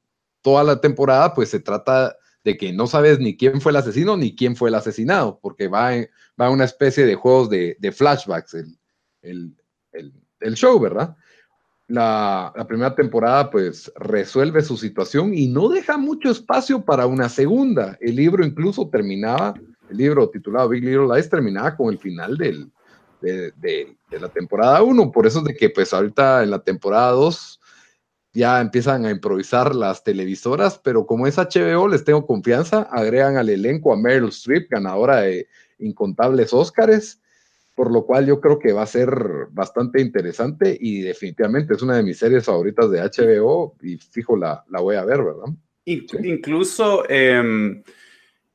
toda la temporada pues se trata de que no sabes ni quién fue el asesino ni quién fue el asesinado, porque va en, va una especie de juegos de, flashbacks el, show, ¿verdad? La, primera temporada pues resuelve su situación y no deja mucho espacio para una segunda. El libro incluso terminaba, el libro titulado Big Little Lies terminaba con el final del, de, de, la temporada 1, por eso es de que pues ahorita en la temporada 2 ya empiezan a improvisar las televisoras, pero como es HBO, les tengo confianza, agregan al elenco a Meryl Streep, ganadora de incontables Óscares, por lo cual yo creo que va a ser bastante interesante y definitivamente es una de mis series favoritas de HBO y fijo la, la voy a ver, ¿verdad? Incluso em,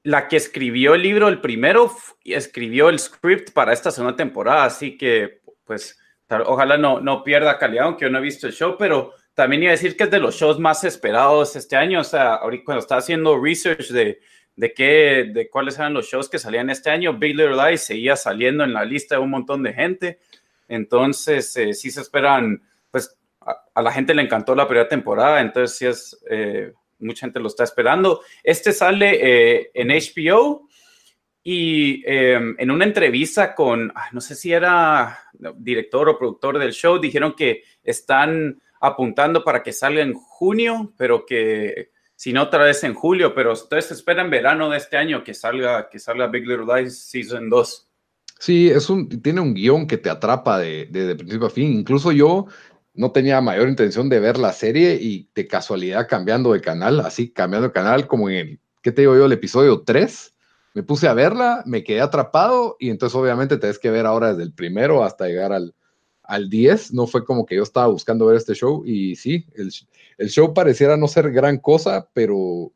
la que escribió el libro, el primero, escribió el script para esta segunda temporada, así que pues ojalá no, no pierda calidad, aunque yo no he visto el show, pero también iba a decir que es de los shows más esperados este año. O sea, ahorita cuando estaba haciendo research de, de, qué, de cuáles eran los shows que salían este año, Big Little Lies seguía saliendo en la lista de un montón de gente. Entonces, eh, sí se esperan, pues a, la gente le encantó la primera temporada, entonces sí es, eh, mucha gente lo está esperando. Este sale eh, en HBO y em, en una entrevista con, no sé si era director o productor del show, dijeron que están apuntando para que salga en junio, pero que si no otra vez en julio, pero ustedes esperan en verano de este año que salga, que salga Big Little Lies Season 2. Sí, es un, tiene un guion que te atrapa de, de, principio a fin. Incluso yo no tenía mayor intención de ver la serie y de casualidad cambiando de canal, así cambiando de canal como en el, ¿qué te digo yo? El episodio 3. Me puse a verla, me quedé atrapado y entonces obviamente tenés que ver ahora desde el primero hasta llegar al, al 10, no fue como que yo estaba buscando ver este show y sí, el, show pareciera no ser gran cosa, pero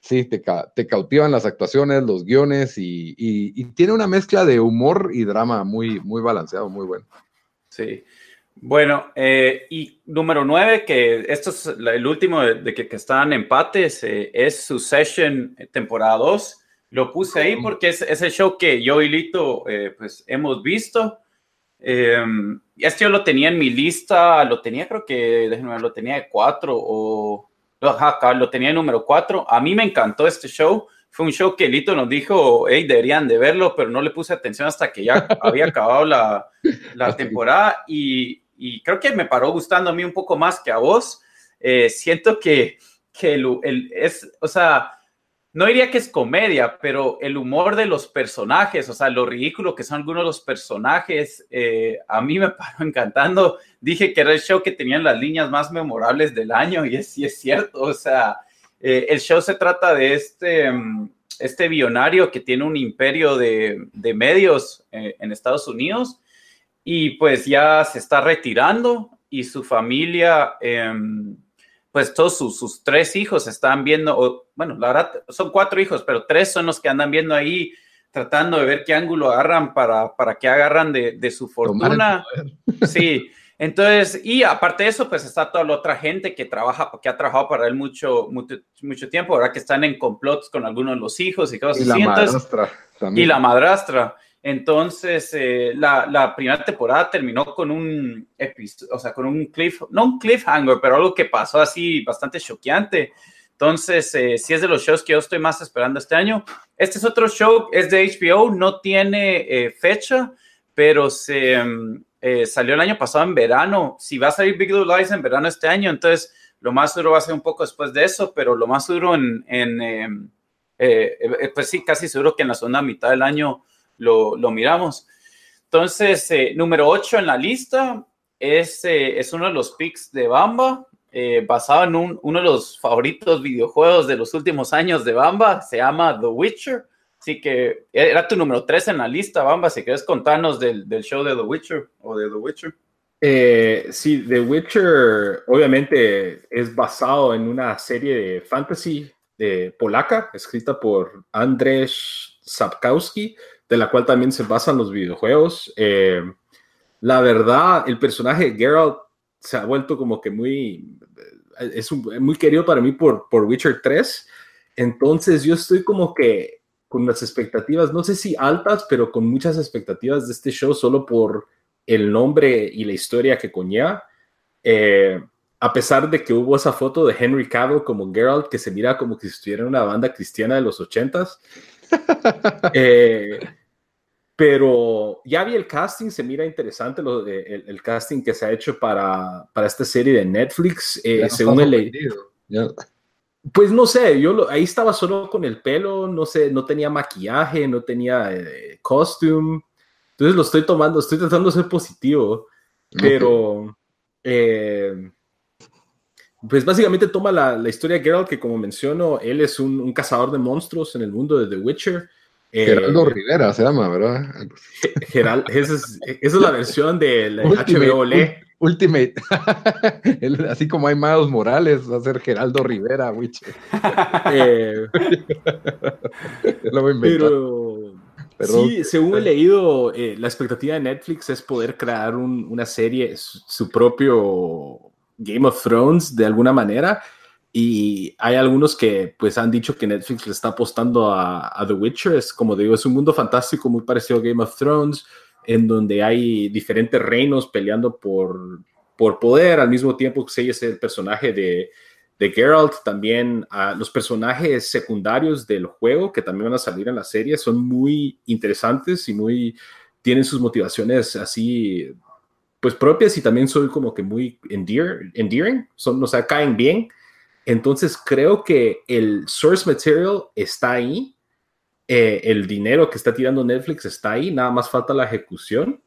sí, te, te cautivan las actuaciones, los guiones y, tiene una mezcla de humor y drama muy, muy balanceado, muy bueno. Sí. Bueno, eh, y número nueve, que esto es el último de, que, están empates, eh, es su session eh, temporada 2. Lo puse ahí porque es, ese el show que yo y Lito pues hemos visto. Em, este yo lo tenía en mi lista, lo tenía creo que, déjenme lo tenía de cuatro o... Ajá, lo tenía en número cuatro. A mí me encantó este show. Fue un show que Lito nos dijo, hey, deberían de verlo, pero no le puse atención hasta que ya había acabado la, la temporada. Y, y creo que me paró gustando a mí un poco más que a vos. Eh, siento que, que el, es, o sea, no diría que es comedia, pero el humor de los personajes, o sea, lo ridículo que son algunos de los personajes, eh, a mí me paró encantando. Dije que era el show que tenía las líneas más memorables del año y es, es cierto, o sea, eh, el show se trata de este, mm, este billonario que tiene un imperio de, de medios en Estados Unidos y pues ya se está retirando y su familia, em, pues todos sus, tres hijos están viendo, bueno, la verdad son cuatro hijos, pero tres son los que andan viendo ahí tratando de ver qué ángulo agarran para, para qué agarran de, su fortuna. Sí, entonces, y aparte de eso, pues está toda la otra gente que trabaja, que ha trabajado para él mucho, mucho, mucho tiempo, ahora que están en complots con algunos de los hijos y cosas y La madrastra y la madrastra. Entonces, eh, la, primera temporada terminó con un episodio, o sea, con un cliff, no un cliffhanger, pero algo que pasó así bastante choqueante. Entonces, eh, si es de los shows que yo estoy más esperando este año. Este es otro show, es de HBO, no tiene eh, fecha, pero se mm, salió el año pasado en verano. Si va a salir Big Little Lies en verano este año, entonces lo más duro va a ser un poco después de eso, pero lo más duro en, en pues sí, casi seguro que en la segunda mitad del año lo, miramos. Entonces, eh, número 8 en la lista es, eh, es uno de los picks de Bamba, eh, basado en uno de los favoritos videojuegos de los últimos años de Bamba, se llama The Witcher. Así que era tu número 3 en la lista, Bamba, si quieres contarnos del, del show de The Witcher o de The Witcher. sí, The Witcher obviamente es basado en una serie de fantasy de polaca escrita por Andrzej Sapkowski, de la cual también se basan los videojuegos. Eh, la verdad, el personaje Geralt se ha vuelto como que muy, es muy querido para mí por, por Witcher 3. Entonces yo estoy como que con las expectativas, no sé si altas, pero con muchas expectativas de este show solo por el nombre y la historia que conlleva. Eh, a pesar de que hubo esa foto de Henry Cavill como Geralt, que se mira como si estuviera en una banda cristiana de los ochentas, eh, pero ya vi el casting, se mira interesante lo de, el, casting que se ha hecho para, para esta serie de Netflix. Eh, según el Pues no sé, yo ahí estaba solo con el pelo, no sé, no tenía maquillaje, no tenía eh, costume. Entonces lo estoy tomando, estoy tratando de ser positivo, pero pues básicamente toma la, la, historia de Geralt, que como menciono, él es un, un, cazador de monstruos en el mundo de The Witcher. Geraldo eh, Rivera se llama, ¿verdad? Gerald, esa, es, esa es la versión del HBO Le. Ultimate. así como hay Miles Morales, va a ser Geraldo Rivera, Witcher. Eh, Lo pero, sí, según he leído, eh, la expectativa de Netflix es poder crear un, una serie, su propio Game of Thrones de alguna manera. Y hay algunos que pues han dicho que Netflix le está apostando a, The Witcher. Es como digo, es un mundo fantástico muy parecido a Game of Thrones, en donde hay diferentes reinos peleando por, por poder, al mismo tiempo que es el personaje de, de Geralt, también a los personajes secundarios del juego que también van a salir en la serie son muy interesantes y muy tienen sus motivaciones así pues propias y también soy como que muy endearing, son, o sea, caen bien. Entonces creo que el source material está ahí, eh, el dinero que está tirando Netflix está ahí, nada más falta la ejecución.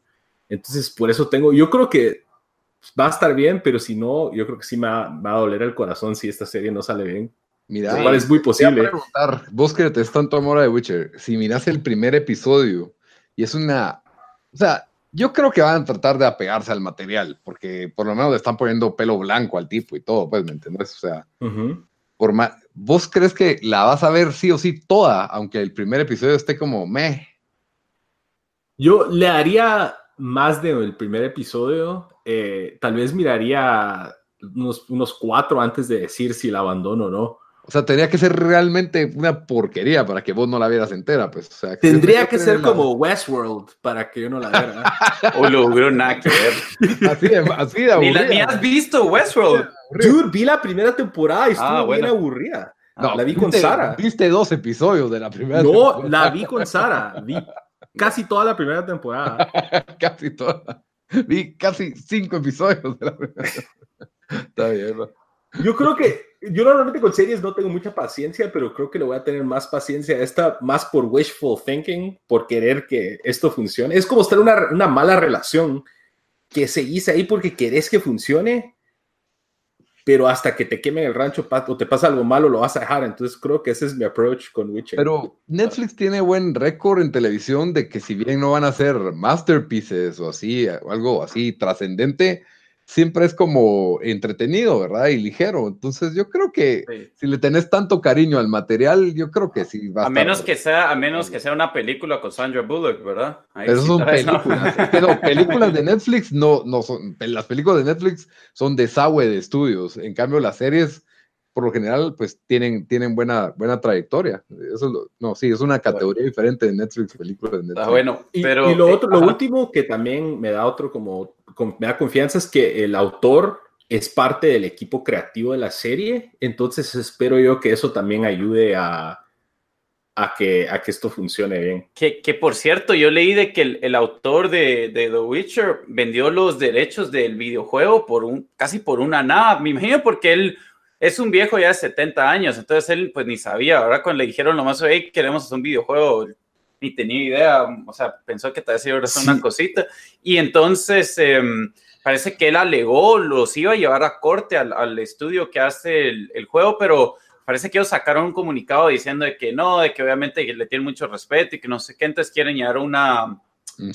Entonces por eso tengo, yo creo que va a estar bien, pero si no, yo creo que sí me va, a doler el corazón si esta serie no sale bien. Mira, es muy posible. vos que te tanto amor a The Witcher, si miras el primer episodio y es una, o sea, yo creo que van a tratar de apegarse al material, porque por lo menos le están poniendo pelo blanco al tipo y todo, pues, ¿me entiendes? O sea, por ¿vos crees que la vas a ver sí o sí toda, aunque el primer episodio esté como meh? Yo le haría más del primer episodio. eh, tal vez miraría unos, unos cuatro antes de decir si la abandono o no. O sea, tenía que ser realmente una porquería para que vos no la vieras entera, pues. O sea, Tendría que, ser como Westworld para que yo no la viera. o logró nada que ver. Así de, así de ni, ni, has visto Westworld. Dude, vi la primera temporada y estuvo ah, bien aburrida. No, la vi con Sara. Viste dos episodios de la primera No, temporada. la vi con Sara. Vi casi toda la primera temporada. casi toda. Vi casi cinco episodios de la primera Está bien, ¿no? Yo creo que yo normalmente con series no tengo mucha paciencia, pero creo que le voy a tener más paciencia a esta, más por wishful thinking, por querer que esto funcione. Es como estar una, una mala relación que seguís ahí porque querés que funcione, pero hasta que te quemen el rancho o te pasa algo malo lo vas a dejar. Entonces creo que ese es mi approach con Witcher. Pero Netflix tiene buen récord en televisión de que si bien no van a ser masterpieces o así, o algo así trascendente, siempre es como entretenido, ¿verdad? Y ligero. Entonces yo creo que si le tenés tanto cariño al material, yo creo que sí va a, a menos que sea A menos que sea una película con Sandra Bullock, ¿verdad? Ahí son películas. Pero películas de Netflix no, no son, las películas de Netflix son desagüe de estudios. En cambio, las series, por lo general, pues tienen, tienen buena, buena trayectoria. Eso no, sí, es una categoría diferente de Netflix, películas de Netflix. Ah, bueno, pero... Y, lo, otro, lo último que también me da otro como me da confianza es que el autor es parte del equipo creativo de la serie, entonces espero yo que eso también ayude a, a, que, a que esto funcione bien. Que, que por cierto, yo leí de que el, el autor de, de, The Witcher vendió los derechos del videojuego por un, casi por una nada, me imagino porque él es un viejo ya de 70 años, entonces él pues ni sabía, ahora cuando le dijeron lo más, hey, queremos hacer un videojuego, ni tenía idea, o sea, pensó que tal vez iba a hacer una cosita. Y entonces em, parece que él alegó, los iba a llevar a corte al, al estudio que hace el, el, juego, pero parece que ellos sacaron un comunicado diciendo de que no, de que obviamente le tienen mucho respeto y que no sé qué, entonces quieren llegar a una...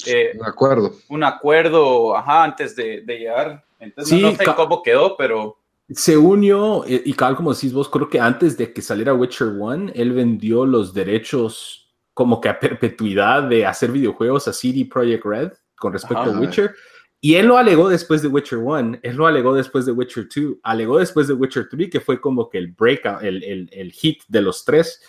Eh, un acuerdo. Un acuerdo, ajá, antes de, de llegar. Entonces no, no sé cómo quedó, pero... Según yo, y tal como decís vos, creo que antes de que saliera Witcher 1, él vendió los derechos como que a perpetuidad de hacer videojuegos a CD Projekt Red con respecto a Witcher. Y él lo alegó después de Witcher 1, él lo alegó después de Witcher 2, alegó después de Witcher 3, que fue como que el breakout, el, el, el hit de los tres.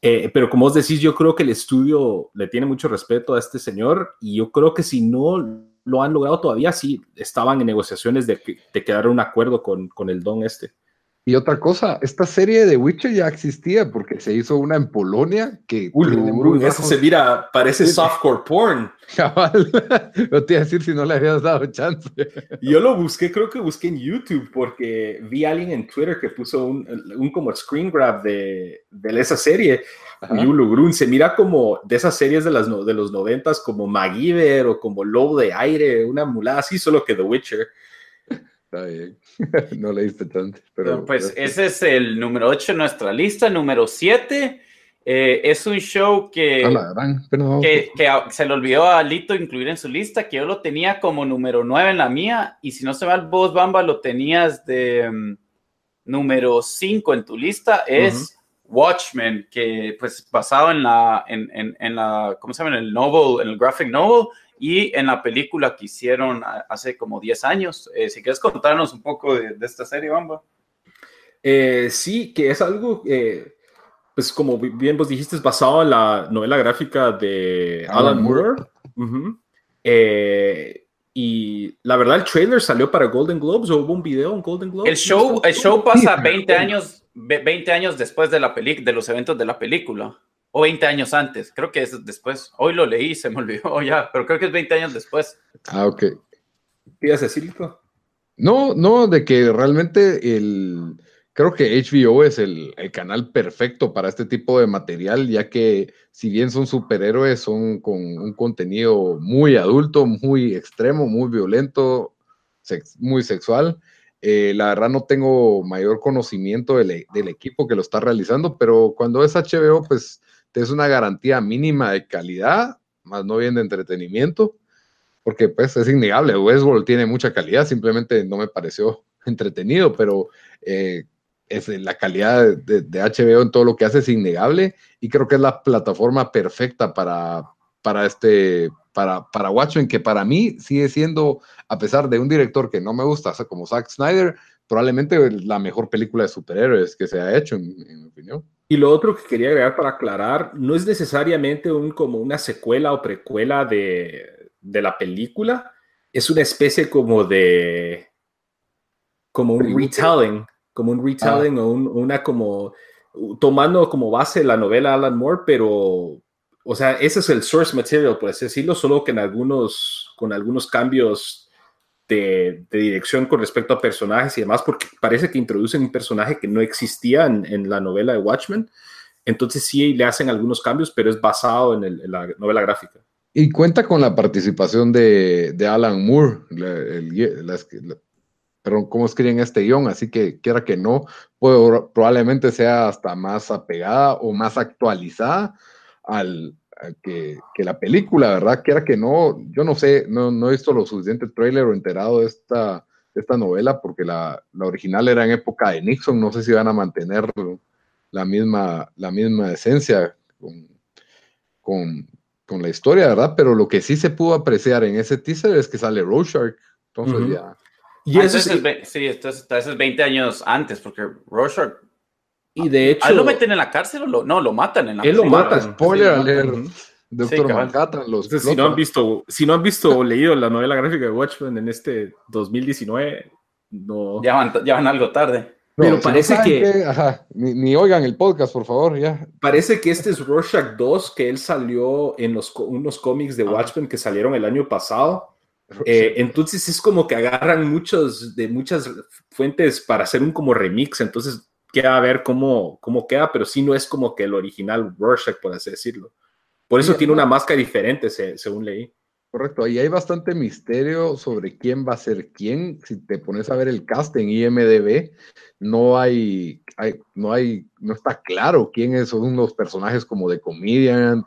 Eh, pero como os decís, yo creo que el estudio le tiene mucho respeto a este señor y yo creo que si no lo han logrado todavía, sí, estaban en negociaciones de, de quedar un acuerdo con, con el don este. Y otra cosa, esta serie de Witcher ya existía porque se hizo una en Polonia que... Uy, uy eso se mira, parece softcore porn. Cabal, no te iba a decir si no le habías dado chance. Yo lo busqué, creo que busqué en YouTube porque vi a alguien en Twitter que puso un, un como screen grab de, de esa serie. Y Grun se mira como de esas series de, las, de los noventas como MacGyver o como Lobo de Aire, una mulada así, solo que The Witcher. Está bien. no leíste tanto. Pero, pues ese es el número 8 en nuestra lista. Número 7 eh, es un show que, que, que, se le olvidó a Lito incluir en su lista, que yo lo tenía como número 9 en la mía. Y si no se va el vos, Bamba, lo tenías de um, número 5 en tu lista. Es. Watchmen, que pues basado en la, en, en, en, la, ¿cómo se llama? En el novel, en el graphic novel, y en la película que hicieron hace como 10 años. Eh, si quieres contarnos un poco de, de esta serie, Bamba. Eh, sí, que es algo, eh, pues como bien vos dijiste, es basado en la novela gráfica de Alan, Moore. Y la verdad, el trailer salió para Golden Globes o hubo un video en Golden Globes. El show, el show pasa 20 años, 20 años después de la de los eventos de la película o 20 años antes, creo que es después. Hoy lo leí, se me olvidó ya, pero creo que es 20 años después. Ah, ok. ¿Quieres decirlo? No, no, de que realmente el, creo que HBO es el, el, canal perfecto para este tipo de material, ya que si bien son superhéroes, son con un contenido muy adulto, muy extremo, muy violento, muy sexual. Eh, la verdad no tengo mayor conocimiento del, del, equipo que lo está realizando, pero cuando es HBO, pues es una garantía mínima de calidad, más no bien de entretenimiento, porque pues es innegable, Westworld tiene mucha calidad, simplemente no me pareció entretenido, pero eh, es la calidad de, de, HBO en todo lo que hace es innegable y creo que es la plataforma perfecta para, para, este, para, para Watchmen, que para mí sigue siendo, a pesar de un director que no me gusta, como Zack Snyder, probablemente la mejor película de superhéroes que se ha hecho, en, mi opinión. Y lo otro que quería agregar para aclarar, no es necesariamente un, como una secuela o precuela de, de la película, es una especie como de, como un retelling, como un retelling ah. o una como, tomando como base la novela Alan Moore, pero o sea, ese es el source material, por así decirlo, solo que en algunos, con algunos cambios de, dirección con respecto a personajes y demás, porque parece que introducen un personaje que no existía en, la novela de Watchmen. Entonces sí le hacen algunos cambios, pero es basado en, la novela gráfica. Y cuenta con la participación de, Alan Moore, cómo escriben este guion, así que quiera que no, probablemente sea hasta más apegada o más actualizada al, que, la película, ¿verdad? Que era que no, yo no sé, no, no he visto lo suficiente trailer o enterado de esta, esta novela, porque la, original era en época de Nixon, no sé si van a mantener la misma, la misma esencia con, la historia, ¿verdad? Pero lo que sí se pudo apreciar en ese teaser es que sale Rorschach, entonces ya... Y eso sí, sí, entonces, es 20 años antes, porque Rorschach y de hecho. lo meten en la cárcel o lo, no, lo matan en la Él lo mata. Spoiler alert. Doctor Manhattan, los si no han visto, si no han visto o leído la novela gráfica de Watchmen en este 2019, no. Ya van, ya van algo tarde. Pero parece que. ni, oigan el podcast, por favor, ya. Parece que este es Rorschach 2, que él salió en los, unos cómics de Watchmen que salieron el año pasado. Eh, entonces es como que agarran muchos de muchas fuentes para hacer un como remix. Entonces queda ver cómo, cómo queda, pero sí no es como que el original Rorschach, por así decirlo. Por eso tiene una máscara diferente, según leí. Correcto, ahí hay bastante misterio sobre quién va a ser quién. Si te pones a ver el cast en IMDB, no hay, no hay, no está claro quiénes son unos personajes como de Comedian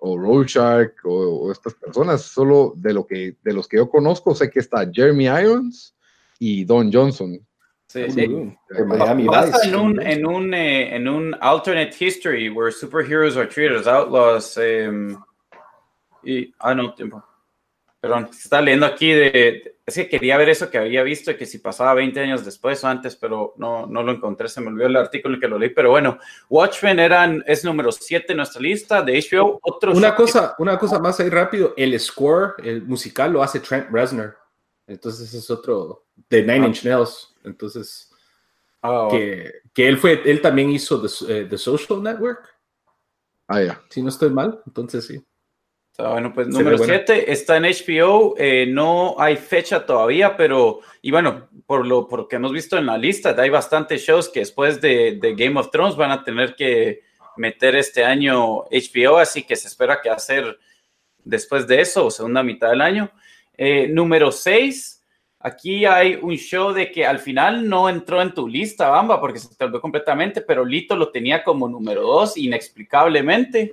o Rorschach o, o, estas personas. Solo de lo que, de los que yo conozco, sé que está Jeremy Irons y Don Johnson, Sí, sí. en un, en, un, eh, en un alternate history where superheroes are treated as outlaws. Eh, y, ah, no, tiempo. Perdón, está leyendo aquí de. Es que quería ver eso que había visto, que si pasaba 20 años después o antes, pero no, no lo encontré, se me olvidó el artículo en que lo leí. Pero bueno, Watchmen eran, es número 7 en nuestra lista de HBO. Otros una, cosa, una cosa más ahí rápido: el score, el musical, lo hace Trent Reznor. Entonces es otro de Nine ah. Inch Nails. Entonces, ah, que, que, él fue, él también hizo The, eh, Social Network. Ah, ya. Si no estoy mal, entonces sí. Bueno, pues número 7 está en HBO, eh, no hay fecha todavía, pero, y bueno, por lo por que hemos visto en la lista, hay bastantes shows que después de, de, Game of Thrones van a tener que meter este año HBO, así que se espera que hacer después de eso, o segunda mitad del año. Eh, número 6, Aquí hay un show de que al final no entró en tu lista, Bamba, porque se te olvidó completamente, pero Lito lo tenía como número dos, inexplicablemente.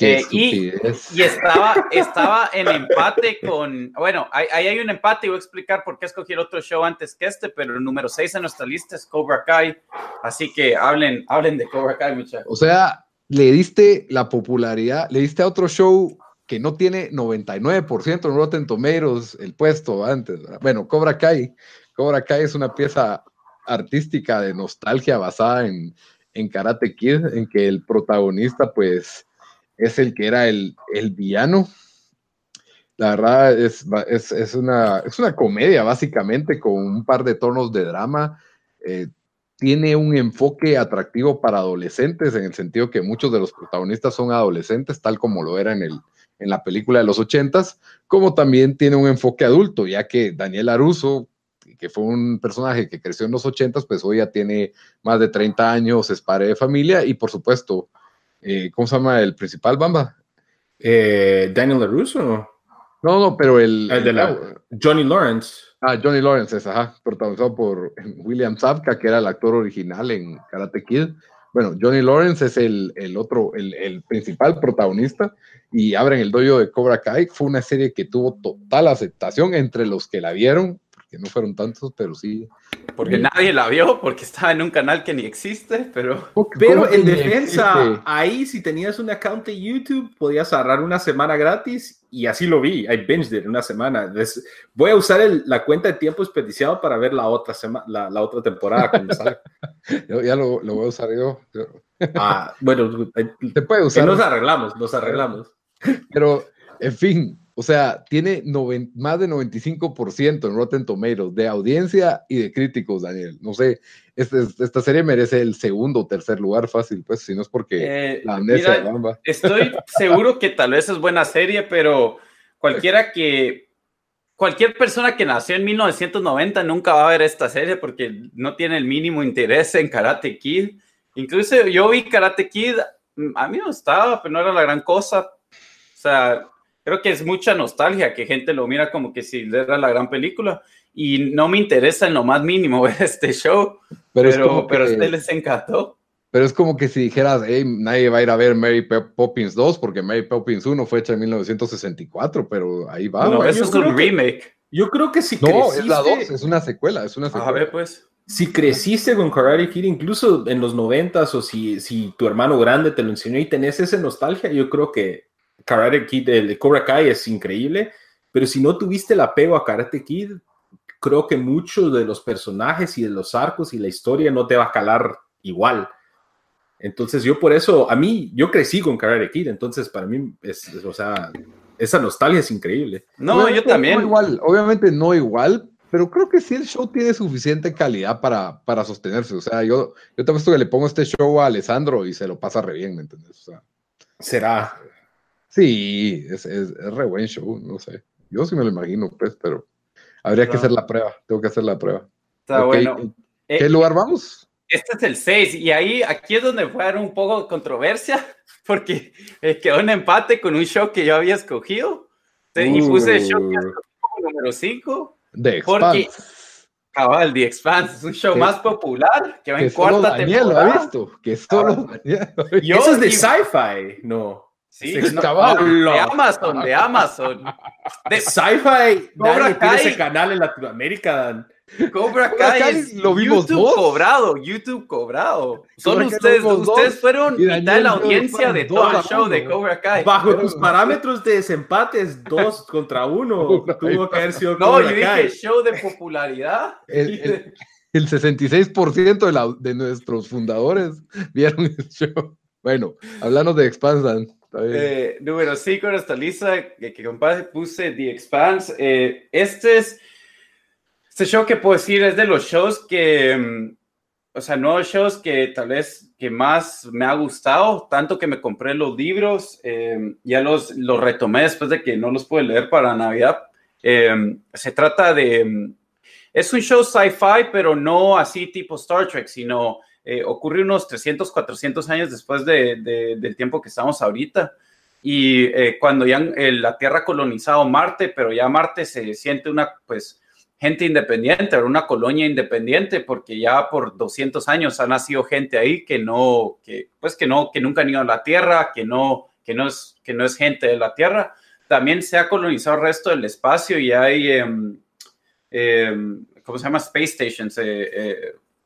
Eh, y, y, estaba, estaba en empate con. Bueno, ahí hay, un empate y voy a explicar por qué escogí el otro show antes que este, pero el número seis en nuestra lista es Cobra Kai. Así que hablen, hablen de Cobra Kai, muchachos. O sea, le diste la popularidad, le diste a otro show que no tiene 99% en Rotten Tomatoes el puesto antes. Bueno, Cobra Kai. Cobra Kai es una pieza artística de nostalgia basada en, en Karate Kid, en que el protagonista pues es el que era el, el villano. La verdad es, es, una, es una comedia básicamente con un par de tonos de drama. Eh, tiene un enfoque atractivo para adolescentes en el sentido que muchos de los protagonistas son adolescentes, tal como lo era en el, en la película de los ochentas, como también tiene un enfoque adulto, ya que Daniel Aruso, que fue un personaje que creció en los ochentas, pues hoy ya tiene más de 30 años, es padre de familia y por supuesto, eh, ¿cómo se llama el principal, Bamba? Eh, Daniel Aruso. No, no, pero el... el de la, Johnny Lawrence. Ah, Johnny Lawrence es, ajá, protagonizado por William Zabka, que era el actor original en Karate Kid. Bueno, Johnny Lawrence es el, otro, el, principal protagonista y abren el dojo de Cobra Kai. Fue una serie que tuvo total aceptación entre los que la vieron, que no fueron tantos, pero sí. Porque nadie la vio, porque estaba en un canal que ni existe, pero... Pero en defensa, ahí si tenías un account de YouTube, podías agarrar una semana gratis y así lo vi. I binged it una semana. voy a usar la cuenta de tiempo desperdiciado para ver la otra, semana, la, otra temporada ya lo, voy a usar yo. Ah, bueno, te puede usar. Nos arreglamos, nos arreglamos. Pero, en fin, o sea, tiene más de 95% en Rotten Tomatoes de audiencia y de críticos, Daniel. No sé, este, esta serie merece el segundo o tercer lugar fácil, pues, si no es porque eh, la amnesia mira, Estoy seguro que tal vez es buena serie, pero cualquiera que, cualquier persona que nació en 1990 nunca va a ver esta serie porque no tiene el mínimo interés en Karate Kid. Incluso yo vi Karate Kid, a mí no estaba, pero no era la gran cosa. O sea, creo que es mucha nostalgia que gente lo mira como que si era la gran película y no me interesa en lo más mínimo ver este show, pero, pero, pero a usted les encantó. Pero es como que si dijeras, hey, nadie va a ir a ver Mary Poppins 2 porque Mary Poppins 1 fue hecha en 1964, pero ahí va. No, eso es un remake. yo creo que si No, es la 2, es una secuela, es una secuela. A ver, pues. Si creciste con Karate Kid, incluso en los 90 o si, si tu hermano grande te lo enseñó y tenés esa nostalgia, yo creo que Karate Kid, el Cobra Kai es increíble, pero si no tuviste el apego a Karate Kid, creo que muchos de los personajes y de los arcos y la historia no te va a calar igual. Entonces yo por eso, a mí, yo crecí con Karate Kid, entonces para mí, es, o sea, esa nostalgia es increíble. No, yo también. igual, obviamente no igual, pero creo que sí el show tiene suficiente calidad para, para sostenerse. O sea, yo, yo te visto que le pongo este show a Alessandro y se lo pasa re bien, ¿me entiendes? O sea, Será. Sí, es, es, re buen show, no sé. Yo sí me lo imagino, pues, pero habría que hacer la prueba. Tengo que hacer la prueba. Está bueno. ¿Qué eh, lugar vamos? Este es el 6, y ahí, aquí es donde fue un poco de controversia, porque eh, quedó un empate con un show que yo había escogido. Y puse el show como número 5. De Porque, cabal, The Expanse es un show más popular que va en cuarta Daniel temporada. lo ha visto. Que solo Daniel Eso es de sci-fi, no. Sí, de Amazon, de Amazon. De Sci-Fi. Cobra Kai. ese canal en Latinoamérica. Cobra Kai, lo vimos YouTube cobrado, YouTube cobrado. Son ustedes, ustedes fueron mitad de la audiencia de todo el show de Cobra Kai. Bajo tus parámetros de desempates, dos contra uno, tuvo que haber sido No, yo dije show de popularidad. El, 66% de, la, de nuestros fundadores vieron el show. Bueno, hablando de Expansan. Eh, número 5 nuestra lista que, que compadre puse The Expanse. Eh, este es este show que puedo decir es de los shows que, mm, o sea, no shows que tal vez que más me ha gustado, tanto que me compré los libros, eh, ya los, los retomé después de que no los pude leer para Navidad. se trata de, mm, es un show sci-fi, pero no así tipo Star Trek, sino eh, ocurre unos 300, 400 años después de, del tiempo que estamos ahorita. Y eh, cuando ya la Tierra ha colonizado Marte, pero ya Marte se siente una, pues, gente independiente, una colonia independiente, porque ya por 200 años ha nacido gente ahí que no, que, pues, que no, que nunca han ido a la Tierra, que no, que no es, que no es gente de la Tierra. También se ha colonizado el resto del espacio y hay, em, em, ¿cómo se llama? Space Stations,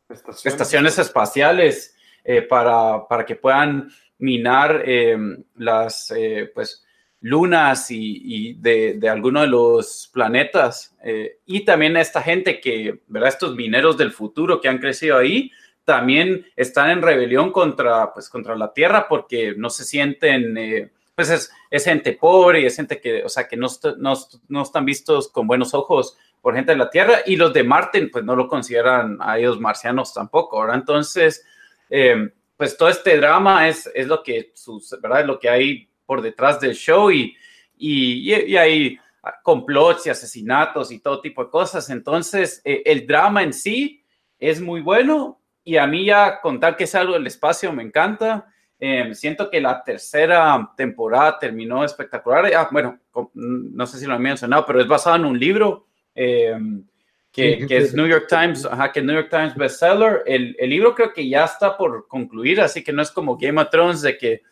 eh, eh estaciones, espaciales eh, para, para, que puedan minar em, las eh, pues, lunas y, de, de algunos de los planetas. Eh, y también esta gente que, ¿verdad? Estos mineros del futuro que han crecido ahí, también están en rebelión contra, pues, contra la Tierra porque no se sienten, pues es, es, gente pobre y es gente que, o sea, que no, no, no están vistos con buenos ojos por gente de la Tierra y los de Marte pues no lo consideran a ellos marcianos tampoco, ¿verdad? Entonces, eh, pues todo este drama es, es lo que, sus, ¿verdad? lo que hay por detrás del show y, y, y, hay complots y asesinatos y todo tipo de cosas. Entonces, eh, el drama en sí es muy bueno y a mí ya contar que es algo del espacio me encanta. Eh, siento que la tercera temporada terminó espectacular. Ah, bueno, no sé si lo he mencionado, pero es basado en un libro Em, que, es New York Times, ajá, que New York Times bestseller. El, el, libro creo que ya está por concluir, así que no es como Game of Thrones de que,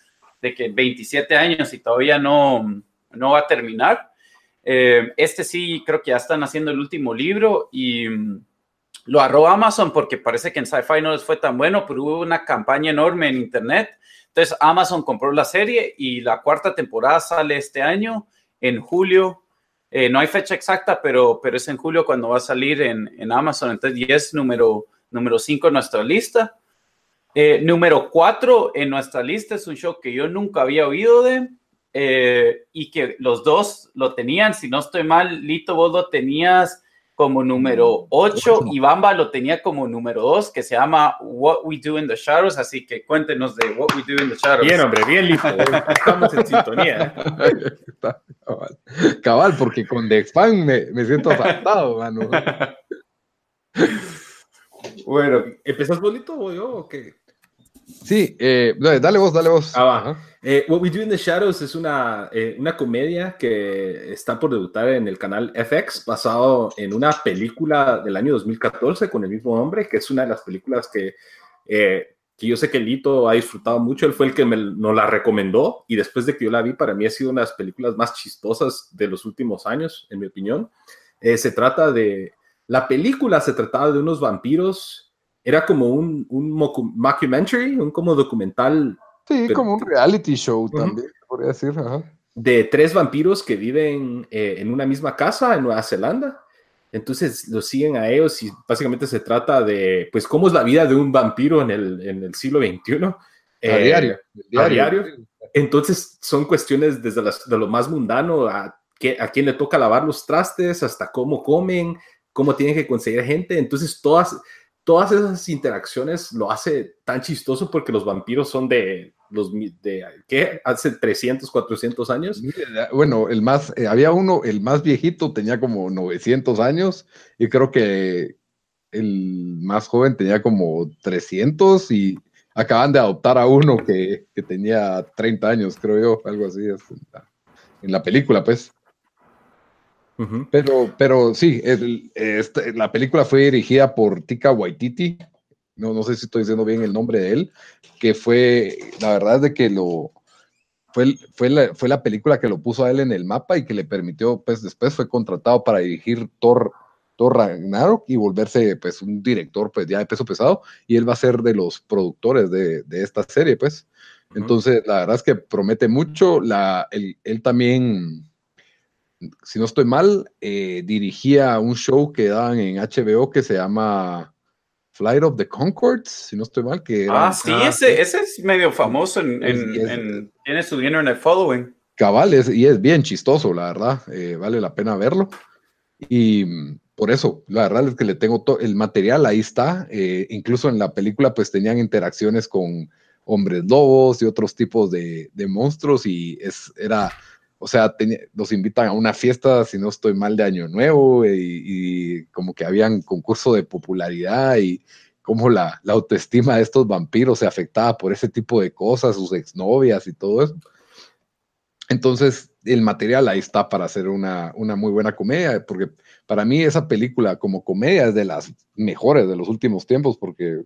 de que 27 años y todavía no, no va a terminar. Eh, este sí, creo que ya están haciendo el último libro y mm, lo arroba Amazon porque parece que en Sci-Fi no les fue tan bueno, pero hubo una campaña enorme en Internet. Entonces Amazon compró la serie y la cuarta temporada sale este año, en julio. Eh, no hay fecha exacta, pero, pero es en julio cuando va a salir en, en Amazon. Entonces, y es número, número 5 en nuestra lista. Eh, número 4 en nuestra lista es un show que yo nunca había oído de eh, y que los dos lo tenían. Si no estoy mal, Lito, vos lo tenías como número 8 y Bamba lo tenía como número 2, que se llama What We Do in the Shadows. Así que cuéntenos de What We Do in the Shadows. Bien, hombre, bien listo. Estamos en sintonía. cabal. cabal, porque con The Fan me, me siento asaltado, mano. Bueno, ¿empezás bonito o yo o qué? Sí, eh, dale vos, dale vos. Ah, va. Eh, What We Do in the Shadows es una, eh, una comedia que está por debutar en el canal FX, basado en una película del año 2014 con el mismo nombre, que es una de las películas que, que yo sé que Lito ha disfrutado mucho. Él fue el que me, nos la recomendó y después de que yo la vi, para mí ha sido una de las películas más chistosas de los últimos años, en mi opinión. se trata de... La película se trataba de unos vampiros era como un, un mockumentary, un como documental. Sí, como un reality show también, podría decir. De tres vampiros que viven eh, en una misma casa en Nueva Zelanda. Entonces los siguen a ellos y básicamente se trata de, pues, cómo es la vida de un vampiro en el, en el siglo XXI. a eh, diario. A diario. Entonces son cuestiones desde de lo más mundano a, que, a quién le toca lavar los trastes, hasta cómo comen, cómo tienen que conseguir gente. Entonces todas, todas esas interacciones lo hace tan chistoso porque los vampiros son de los de ¿qué? Hace 300, 400 años. Bueno, el más eh, había uno, el más viejito tenía como 900 años y creo que el más joven tenía como 300 y acaban de adoptar a uno que, que tenía 30 años, creo yo, algo así en la película, pues. Pero, pero sí, este, la película fue dirigida por Tika Waititi. No, no sé si estoy diciendo bien el nombre de él, que fue, la verdad es de que lo, fue, fue, la, fue la película que lo puso a él en el mapa y que le permitió, pues después fue contratado para dirigir Thor, Thor Ragnarok y volverse pues un director pues ya de peso pesado y él va a ser de los productores de, de esta serie pues. Entonces, la verdad es que promete mucho. La, él, él también si no estoy mal, eh, dirigía un show que daban en HBO que se llama Flight of the Concords, si no estoy mal. Que ah, sí, ese, ese, es medio famoso, en, en, tiene su internet following. Cabal, y es bien chistoso, la verdad, eh, vale la pena verlo. Y por eso, la verdad es que le tengo todo el material, ahí está. Eh, incluso en la película, pues tenían interacciones con hombres lobos y otros tipos de, de monstruos, y es, era o sea, los invitan a una fiesta, si no estoy mal, de Año Nuevo y, como que habían concurso de popularidad y cómo la, autoestima de estos vampiros se afectaba por ese tipo de cosas, sus exnovias y todo eso. Entonces, el material ahí está para hacer una, una muy buena comedia, porque para mí esa película como comedia es de las mejores de los últimos tiempos, porque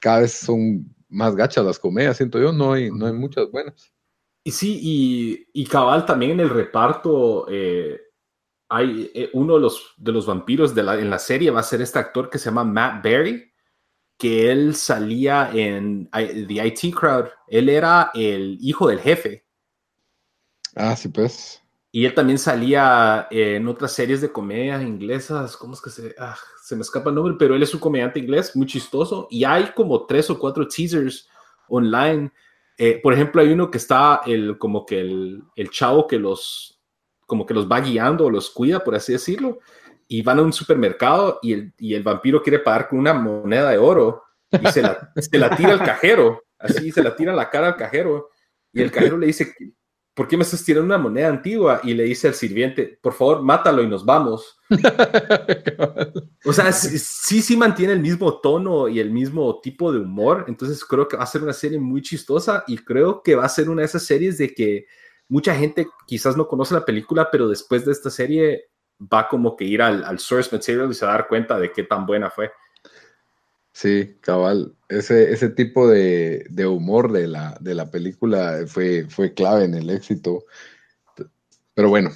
cada vez son más gachas las comedias, siento yo, no hay, no hay muchas buenas. Y sí, y, y cabal también en el reparto eh, hay eh, uno de los, de los vampiros de la, en la serie va a ser este actor que se llama Matt Berry, que él salía en The IT Crowd. Él era el hijo del jefe. Ah, sí, pues. Y él también salía en otras series de comedia inglesas. ¿Cómo es que se.? Ah, se me escapa el nombre, pero él es un comediante inglés muy chistoso. Y hay como tres o cuatro teasers online eh, por ejemplo, hay uno que está el, como que el, el, chavo que los, como que los va guiando o los cuida, por así decirlo, y van a un supermercado y el, y el vampiro quiere pagar con una moneda de oro y se la, se la tira al cajero, así se la tira la cara al cajero, y el cajero le dice, ¿por qué me estás tirando una moneda antigua? Y le dice al sirviente, por favor, mátalo y nos vamos. o sea, sí, sí, mantiene el mismo tono y el mismo tipo de humor. Entonces creo que va a ser una serie muy chistosa y creo que va a ser una de esas series de que mucha gente quizás no conoce la película, pero después de esta serie va como que ir al, al source material y se va a dar cuenta de qué tan buena fue. Sí, cabal. Ese, ese tipo de, humor de la, de la película fue, fue clave en el éxito. Pero bueno,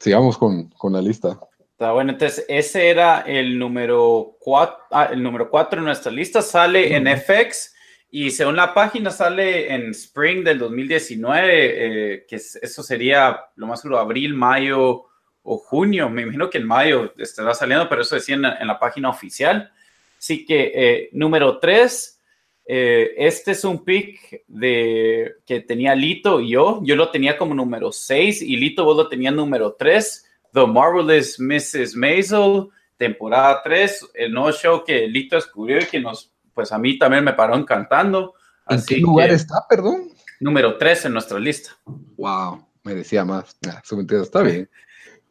sigamos con, con, la lista. Está bueno, entonces ese era el número 4, ah, el número 4 en nuestra lista, sale en FX y según la página sale en Spring del 2019, eh, que eso sería lo más seguro abril, mayo o junio. Me imagino que en mayo estará saliendo, pero eso decía en, en la página oficial. Así que eh, número 3, eh, este es un pick de, que tenía Lito y yo. Yo lo tenía como número 6 y Lito vos lo tenías número 3. The Marvelous Mrs. Maisel, temporada 3, el nuevo show que Lito descubrió y que nos pues a mí también me paró encantando. ¿En qué lugar está, perdón? Número 3 en nuestra lista. Wow, merecía más. Nah, está bien.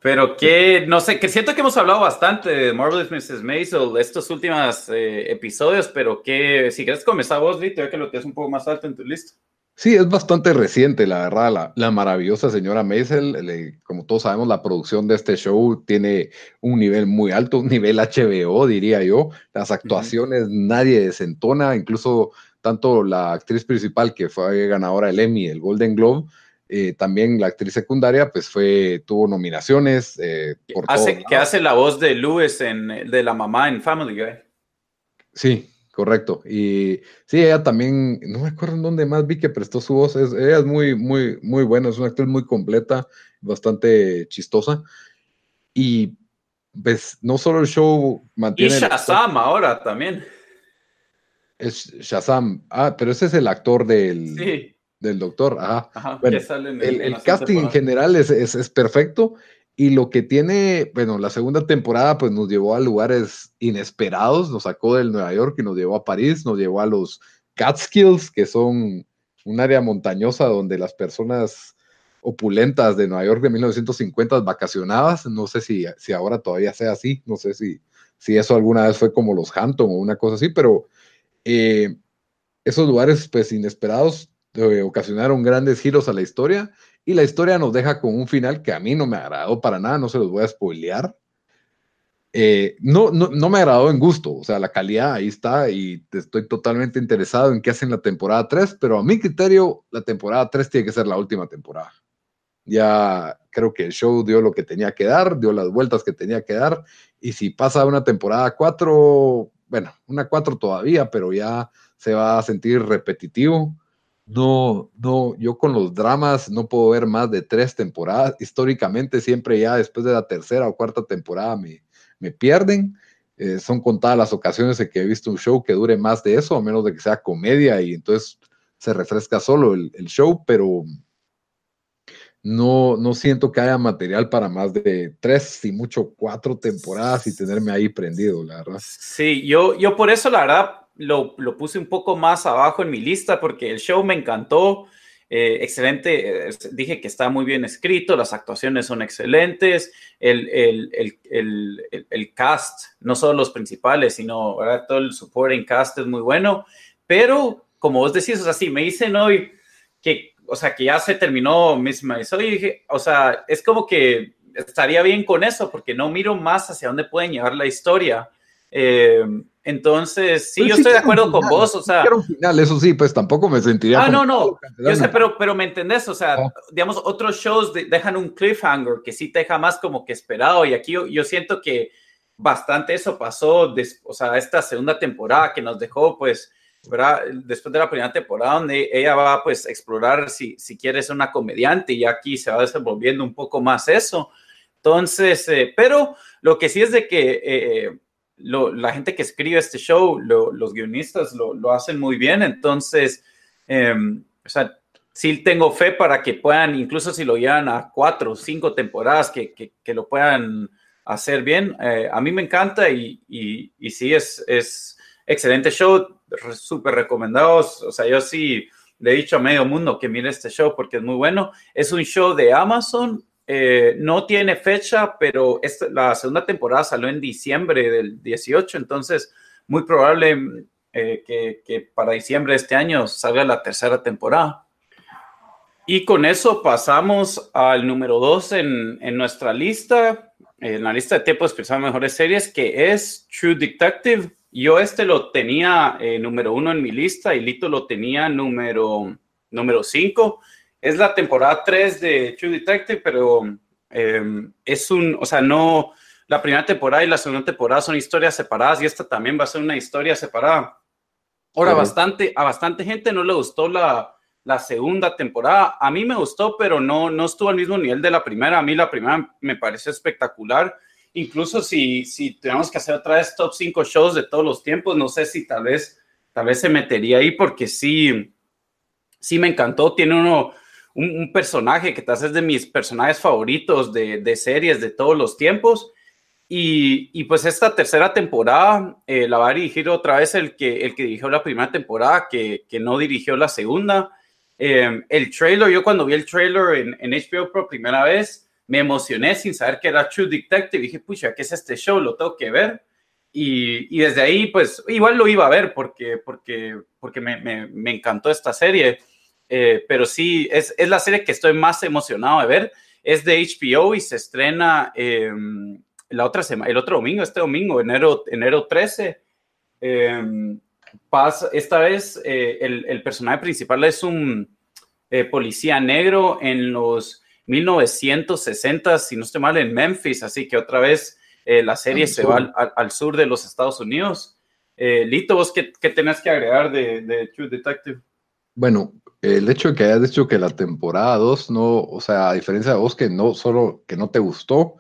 Pero que, no sé, que siento que hemos hablado bastante de Marvelous Mrs. Maisel estos últimos eh, episodios, pero que si quieres comenzar vos, Lito, ya que lo tienes un poco más alto en tu lista. Sí, es bastante reciente, la verdad, la, la maravillosa señora Maisel. como todos sabemos, la producción de este show tiene un nivel muy alto, un nivel HBO, diría yo. Las actuaciones nadie desentona, incluso tanto la actriz principal que fue ganadora del Emmy, el Golden Globe, eh, también la actriz secundaria, pues fue, tuvo nominaciones. Eh, por hace, que hace la voz de Lewis en, de la mamá en Family Guy. Sí, Correcto. Y sí, ella también, no me acuerdo en dónde más vi que prestó su voz. Es, ella es muy, muy, muy buena, es una actriz muy completa, bastante chistosa. Y pues no solo el show mantiene. Y Shazam ahora también. Es Shazam. Ah, pero ese es el actor del, del doctor. Ajá. bueno, el, casting en general es, es, es perfecto. Y lo que tiene, bueno, la segunda temporada pues nos llevó a lugares inesperados, nos sacó del Nueva York y nos llevó a París, nos llevó a los Catskills, que son un área montañosa donde las personas opulentas de Nueva York de 1950 vacacionadas, no sé si, si ahora todavía sea así, no sé si, si eso alguna vez fue como los Hampton o una cosa así, pero eh, esos lugares pues inesperados eh, ocasionaron grandes giros a la historia y la historia nos deja con un final que a mí no me agradó para nada, no se los voy a spoilear. Eh, no, no, no, me agradó en gusto, o sea, la calidad ahí está y estoy totalmente interesado en qué hacen la temporada 3, pero a mi criterio, la temporada 3 tiene que ser la última temporada. Ya creo que el show dio lo que tenía que dar, dio las vueltas que tenía que dar, y si pasa una temporada 4, bueno, una 4 todavía, pero ya se va a sentir repetitivo no, no, yo con los dramas no puedo ver más de tres temporadas. Históricamente siempre ya después de la tercera o cuarta temporada me, me pierden. Eh, son contadas las ocasiones en que he visto un show que dure más de eso, a menos de que sea comedia y entonces se refresca solo el, el show, pero no, no siento que haya material para más de tres, y mucho cuatro temporadas y tenerme ahí prendido, la verdad. Sí, yo, yo por eso, la verdad, lo, puse un poco más abajo en mi lista porque el show me encantó. Eh, excelente, dije que está muy bien escrito, las actuaciones son excelentes, el, el, cast, no solo los principales, sino todo el supporting cast es muy bueno, pero como vos decís, o sea, sí, me dicen hoy que, o sea, que ya se terminó Miss Maisel y dije, o sea, es como que estaría bien con eso porque no miro más hacia dónde pueden llevar la historia. Eh, entonces, sí, yo estoy de acuerdo con vos, o sea. un final, eso sí, pues tampoco me sentiría. Ah, no, no. Yo sé, pero, pero me entendés, o sea, ah. digamos, otros shows dejan un cliffhanger que sí te deja más como que esperado, y aquí yo, siento que bastante eso pasó, o sea, esta segunda temporada que nos dejó, pues, ¿verdad? Después de la primera temporada, donde ella va, pues, a explorar si, si quiere ser una comediante, y aquí se va desenvolviendo un poco más eso. Entonces, eh, pero lo que sí es de que. Eh, la gente que escribe este show, los guionistas lo, hacen muy bien, entonces, em, o sea, sí tengo fe para que puedan, incluso si lo llevan a cuatro o cinco temporadas, que, que, lo puedan hacer bien. Eh, a mí me encanta y, y, y sí, es, es excelente show, súper recomendados, o sea, yo sí le he dicho a medio mundo que mire este show porque es muy bueno. Es un show de Amazon eh, no tiene fecha, pero la segunda temporada salió en diciembre del 18, entonces muy probable eh, que, para diciembre de este año salga la tercera temporada. Y con eso pasamos al número dos en, nuestra lista, en la lista de tiempos de mejores series, que es True Detective. Yo este lo tenía eh, número uno en mi lista y Lito lo tenía número, número cinco es la temporada 3 de True Detective, pero em, es un, o sea, no, la primera temporada y la segunda temporada son historias separadas y esta también va a ser una historia separada. Ahora, bastante, a bastante gente no le gustó la, la segunda temporada. A mí me gustó, pero no, no estuvo al mismo nivel de la primera. A mí la primera me parece espectacular. Incluso si, si tenemos que hacer otra vez top 5 shows de todos los tiempos, no sé si tal vez, tal vez se metería ahí porque sí, sí me encantó. Tiene uno, un, personaje que tal es de mis personajes favoritos de, de series de todos los tiempos. Y, y, pues esta tercera temporada eh, la va a dirigir otra vez el que, el que dirigió la primera temporada, que, que no dirigió la segunda. Eh, el trailer, yo cuando vi el trailer en, en, HBO por primera vez, me emocioné sin saber que era True Detective. Dije, pucha, ¿qué es este show? Lo tengo que ver. Y, y desde ahí, pues igual lo iba a ver porque, porque, porque me, me, me encantó esta serie. Eh, pero sí, es, es, la serie que estoy más emocionado de ver. Es de HBO y se estrena eh, la otra semana, el otro domingo, este domingo, enero, enero 13, eh, pasa, esta vez eh, el, el, personaje principal es un eh, policía negro en los 1960, si no estoy mal, en Memphis, así que otra vez eh, la serie se va al, al, al, sur de los Estados Unidos. Lito, ¿vos qué, qué tenés que agregar de, de True Detective? Bueno, el hecho de que hayas dicho que la temporada 2 no, o sea, a diferencia de vos que no, solo que no te gustó,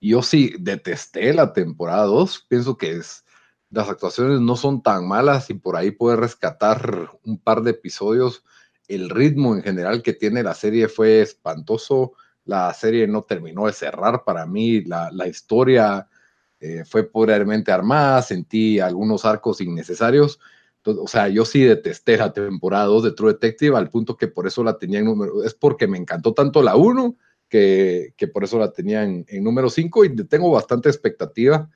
yo sí detesté la temporada 2. Pienso que es, las actuaciones no son tan malas y por ahí puede rescatar un par de episodios. El ritmo en general que tiene la serie fue espantoso. La serie no terminó de cerrar para mí. La, la historia eh, fue puramente armada. Sentí algunos arcos innecesarios. Entonces, o sea, yo sí detesté la temporada 2 de True Detective al punto que por eso la tenía en número. Es porque me encantó tanto la 1 que, que, por eso la tenía en, en número 5 y tengo bastante expectativa.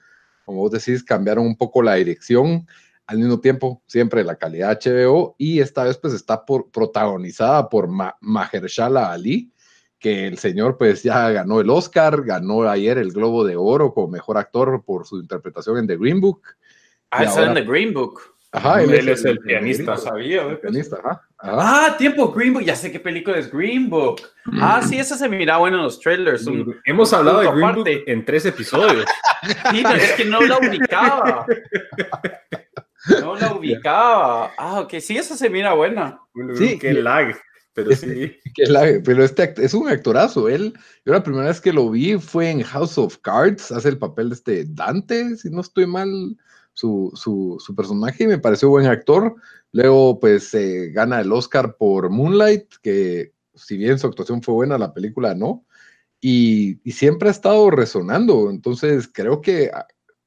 Como vos decís, cambiaron un poco la dirección, al mismo tiempo siempre la calidad HBO y esta vez pues está por, protagonizada por Ma Mahershala Ali, que el señor pues ya ganó el Oscar, ganó ayer el Globo de Oro como mejor actor por su interpretación en The Green Book. Ah, está en The Green Book. Ajá, él, él es el, el pianista. Sabía, el pianista, ajá, ajá. Ah, tiempo, Green Book. Ya sé qué película es Green Book. Mm. Ah, sí, esa se mira bueno en los trailers. Un, Hemos hablado de Green Book en tres episodios. sí, pero es que no la ubicaba. No la ubicaba. Ah, ok, sí, esa se mira buena. Sí, qué lag. Pero sí. Qué lag. Pero este es un actorazo. Él, yo la primera vez que lo vi fue en House of Cards. Hace el papel de este Dante, si no estoy mal su, su, su, personaje me pareció buen actor. Luego, pues, eh, gana el Oscar por Moonlight, que si bien su actuación fue buena, la película no. Y, y siempre ha estado resonando. Entonces, creo que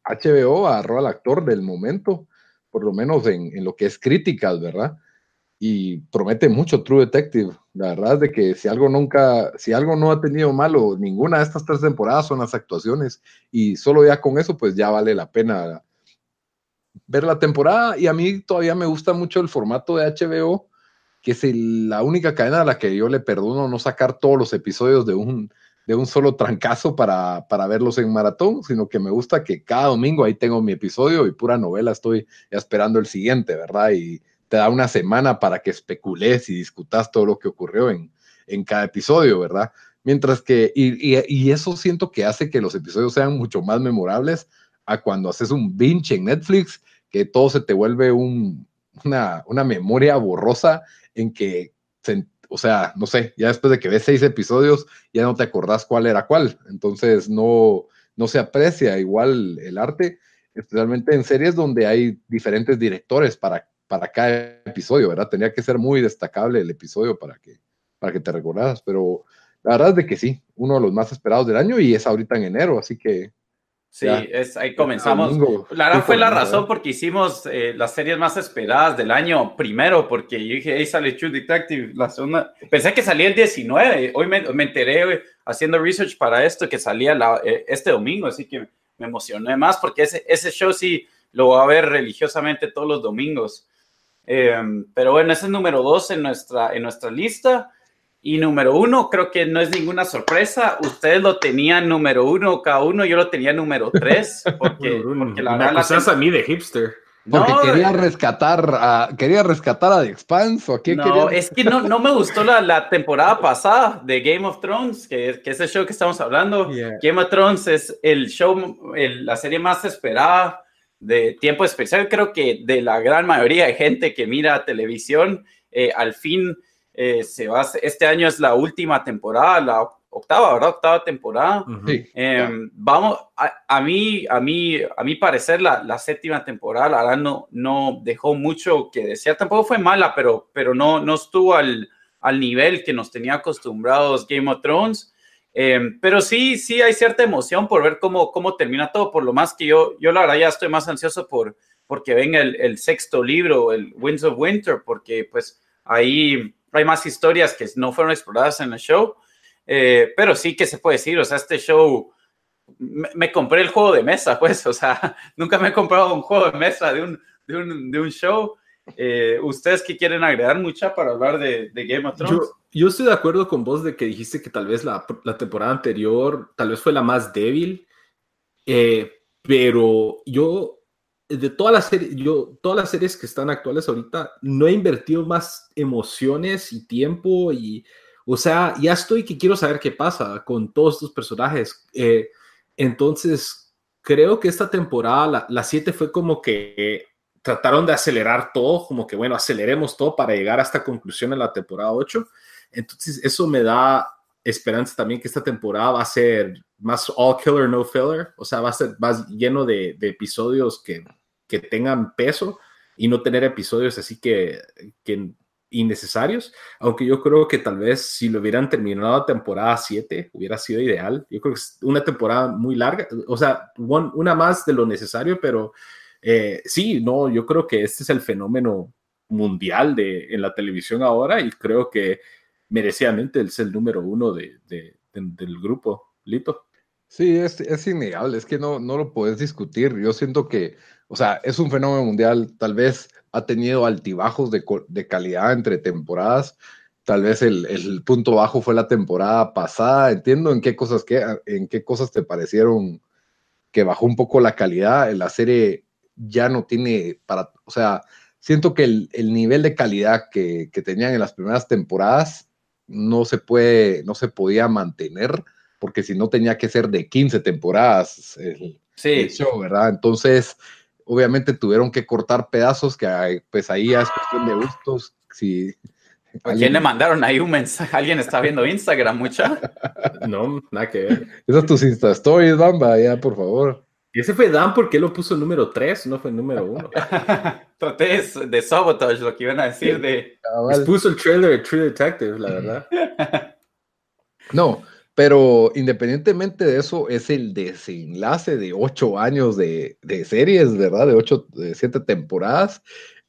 HBO agarró al actor del momento, por lo menos en, en, lo que es críticas, ¿verdad? Y promete mucho True Detective. La verdad es de que si algo nunca, si algo no ha tenido malo, ninguna de estas tres temporadas son las actuaciones. Y solo ya con eso, pues ya vale la pena ver la temporada y a mí todavía me gusta mucho el formato de HBO, que es la única cadena a la que yo le perdono no sacar todos los episodios de un, de un solo trancazo para, para verlos en maratón, sino que me gusta que cada domingo ahí tengo mi episodio y pura novela estoy esperando el siguiente, ¿verdad? Y te da una semana para que especules y discutas todo lo que ocurrió en, en cada episodio, ¿verdad? Mientras que, y, y eso siento que hace que los episodios sean mucho más memorables a cuando haces un binge en Netflix, que todo se te vuelve un, una, una, memoria borrosa en que, o sea, no sé, ya después de que ves seis episodios, ya no te acordás cuál era cuál. Entonces no, no se aprecia igual el arte, especialmente en series donde hay diferentes directores para, para cada episodio, ¿verdad? Tenía que ser muy destacable el episodio para que, para que te recordaras, pero la verdad es de que sí, uno de los más esperados del año y es ahorita en enero, así que Sí, es, ahí comenzamos. La verdad fue la razón porque hicimos eh, las series más esperadas del año primero, porque yo dije, ahí sale True Detective, la segunda. Pensé que salía el 19, hoy me, me enteré haciendo research para esto que salía la, eh, este domingo, así que me emocioné más porque ese, ese show sí lo voy a ver religiosamente todos los domingos. Eh, pero bueno, ese es número dos en nuestra, en nuestra lista. Y número uno, creo que no es ninguna sorpresa. Ustedes lo tenían número uno cada uno, yo lo tenía número tres. Porque, porque la verdad. Me la a mí de hipster. Porque No, quería eh, rescatar a, quería rescatar a The Expanse o qué No, quería? es que no, no me gustó la, la temporada pasada de Game of Thrones, que, que es el show que estamos hablando. Yeah. Game of Thrones es el show, el- la serie más esperada de tiempo especial, creo que de la gran mayoría de gente que mira televisión. Eh, al fin, eh, se va, este año es la última temporada, la octava, ¿verdad? Octava temporada. Sí, Eh, Vamos, a, a mí, a mí, a mi parecer, la, la séptima temporada, la verdad, no, no dejó mucho que desear. Tampoco fue mala, pero, pero no, no estuvo al, al nivel que nos tenía acostumbrados Game of Thrones. Eh, pero sí, sí hay cierta emoción por ver cómo, cómo termina todo. Por lo más que yo, yo la verdad ya estoy más ansioso por porque venga el, el sexto libro, el Winds of Winter, porque pues ahí hay más historias que no fueron exploradas en el show. Eh, pero sí que se puede decir, o sea, este show, me, me compré el juego de mesa, pues, o sea, nunca me he comprado un juego de mesa de un, de un, de un show. Eh, ¿Ustedes qué quieren agregar mucha para hablar de, de Game of Thrones? Yo, yo estoy de acuerdo con vos de que dijiste que tal vez la, la temporada anterior tal vez fue la más débil, eh, pero yo de todas las series, yo todas las series que están actuales ahorita no he invertido más emociones y tiempo y o sea ya estoy que quiero saber qué pasa con todos estos personajes. Eh, entonces creo que esta temporada la, la 7 fue como que trataron de acelerar todo, como que bueno, aceleremos todo para llegar a esta conclusión en la temporada 8. Entonces, eso me da esperanza también que esta temporada va a ser más all killer, no filler, o sea, va a ser más lleno de, episodios que, que, tengan peso y no tener episodios así que, que innecesarios, aunque yo creo que tal vez si lo hubieran terminado temporada 7 hubiera sido ideal. Yo creo que es una temporada muy larga, o sea, una más de lo necesario, pero eh, sí, no, yo creo que este es el fenómeno mundial de, en la televisión ahora y creo que merecidamente es el número uno de, del grupo, Lito. Sí, es, es innegable, es que no, no lo puedes discutir. Yo siento que, o sea, es un fenómeno mundial, tal vez ha tenido altibajos de, de calidad entre temporadas, tal vez el, el, punto bajo fue la temporada pasada, entiendo en qué cosas, que, en qué cosas te parecieron que bajó un poco la calidad, la serie ya no tiene para, o sea, siento que el, el nivel de calidad que, que, tenían en las primeras temporadas no se puede, no se podía mantener, porque si no tenía que ser de 15 temporadas el, sí. el show, ¿verdad? Entonces, obviamente tuvieron que cortar pedazos que pues ahí ya es cuestión de gustos. Si, ¿A quién le mandaron ahí un mensaje? ¿Alguien está viendo Instagram, mucha? No, nada que ver. Esas tus Insta Stories, Bamba, ya, por favor. Y ese fue Dan porque él lo puso número 3, no fue número 1. Traté de sabotage lo que iban a decir de... Les puso el trailer de True Detective, la verdad. No, pero independientemente de eso, es el desenlace de ocho años de, de series, ¿verdad? De ocho, de siete temporadas.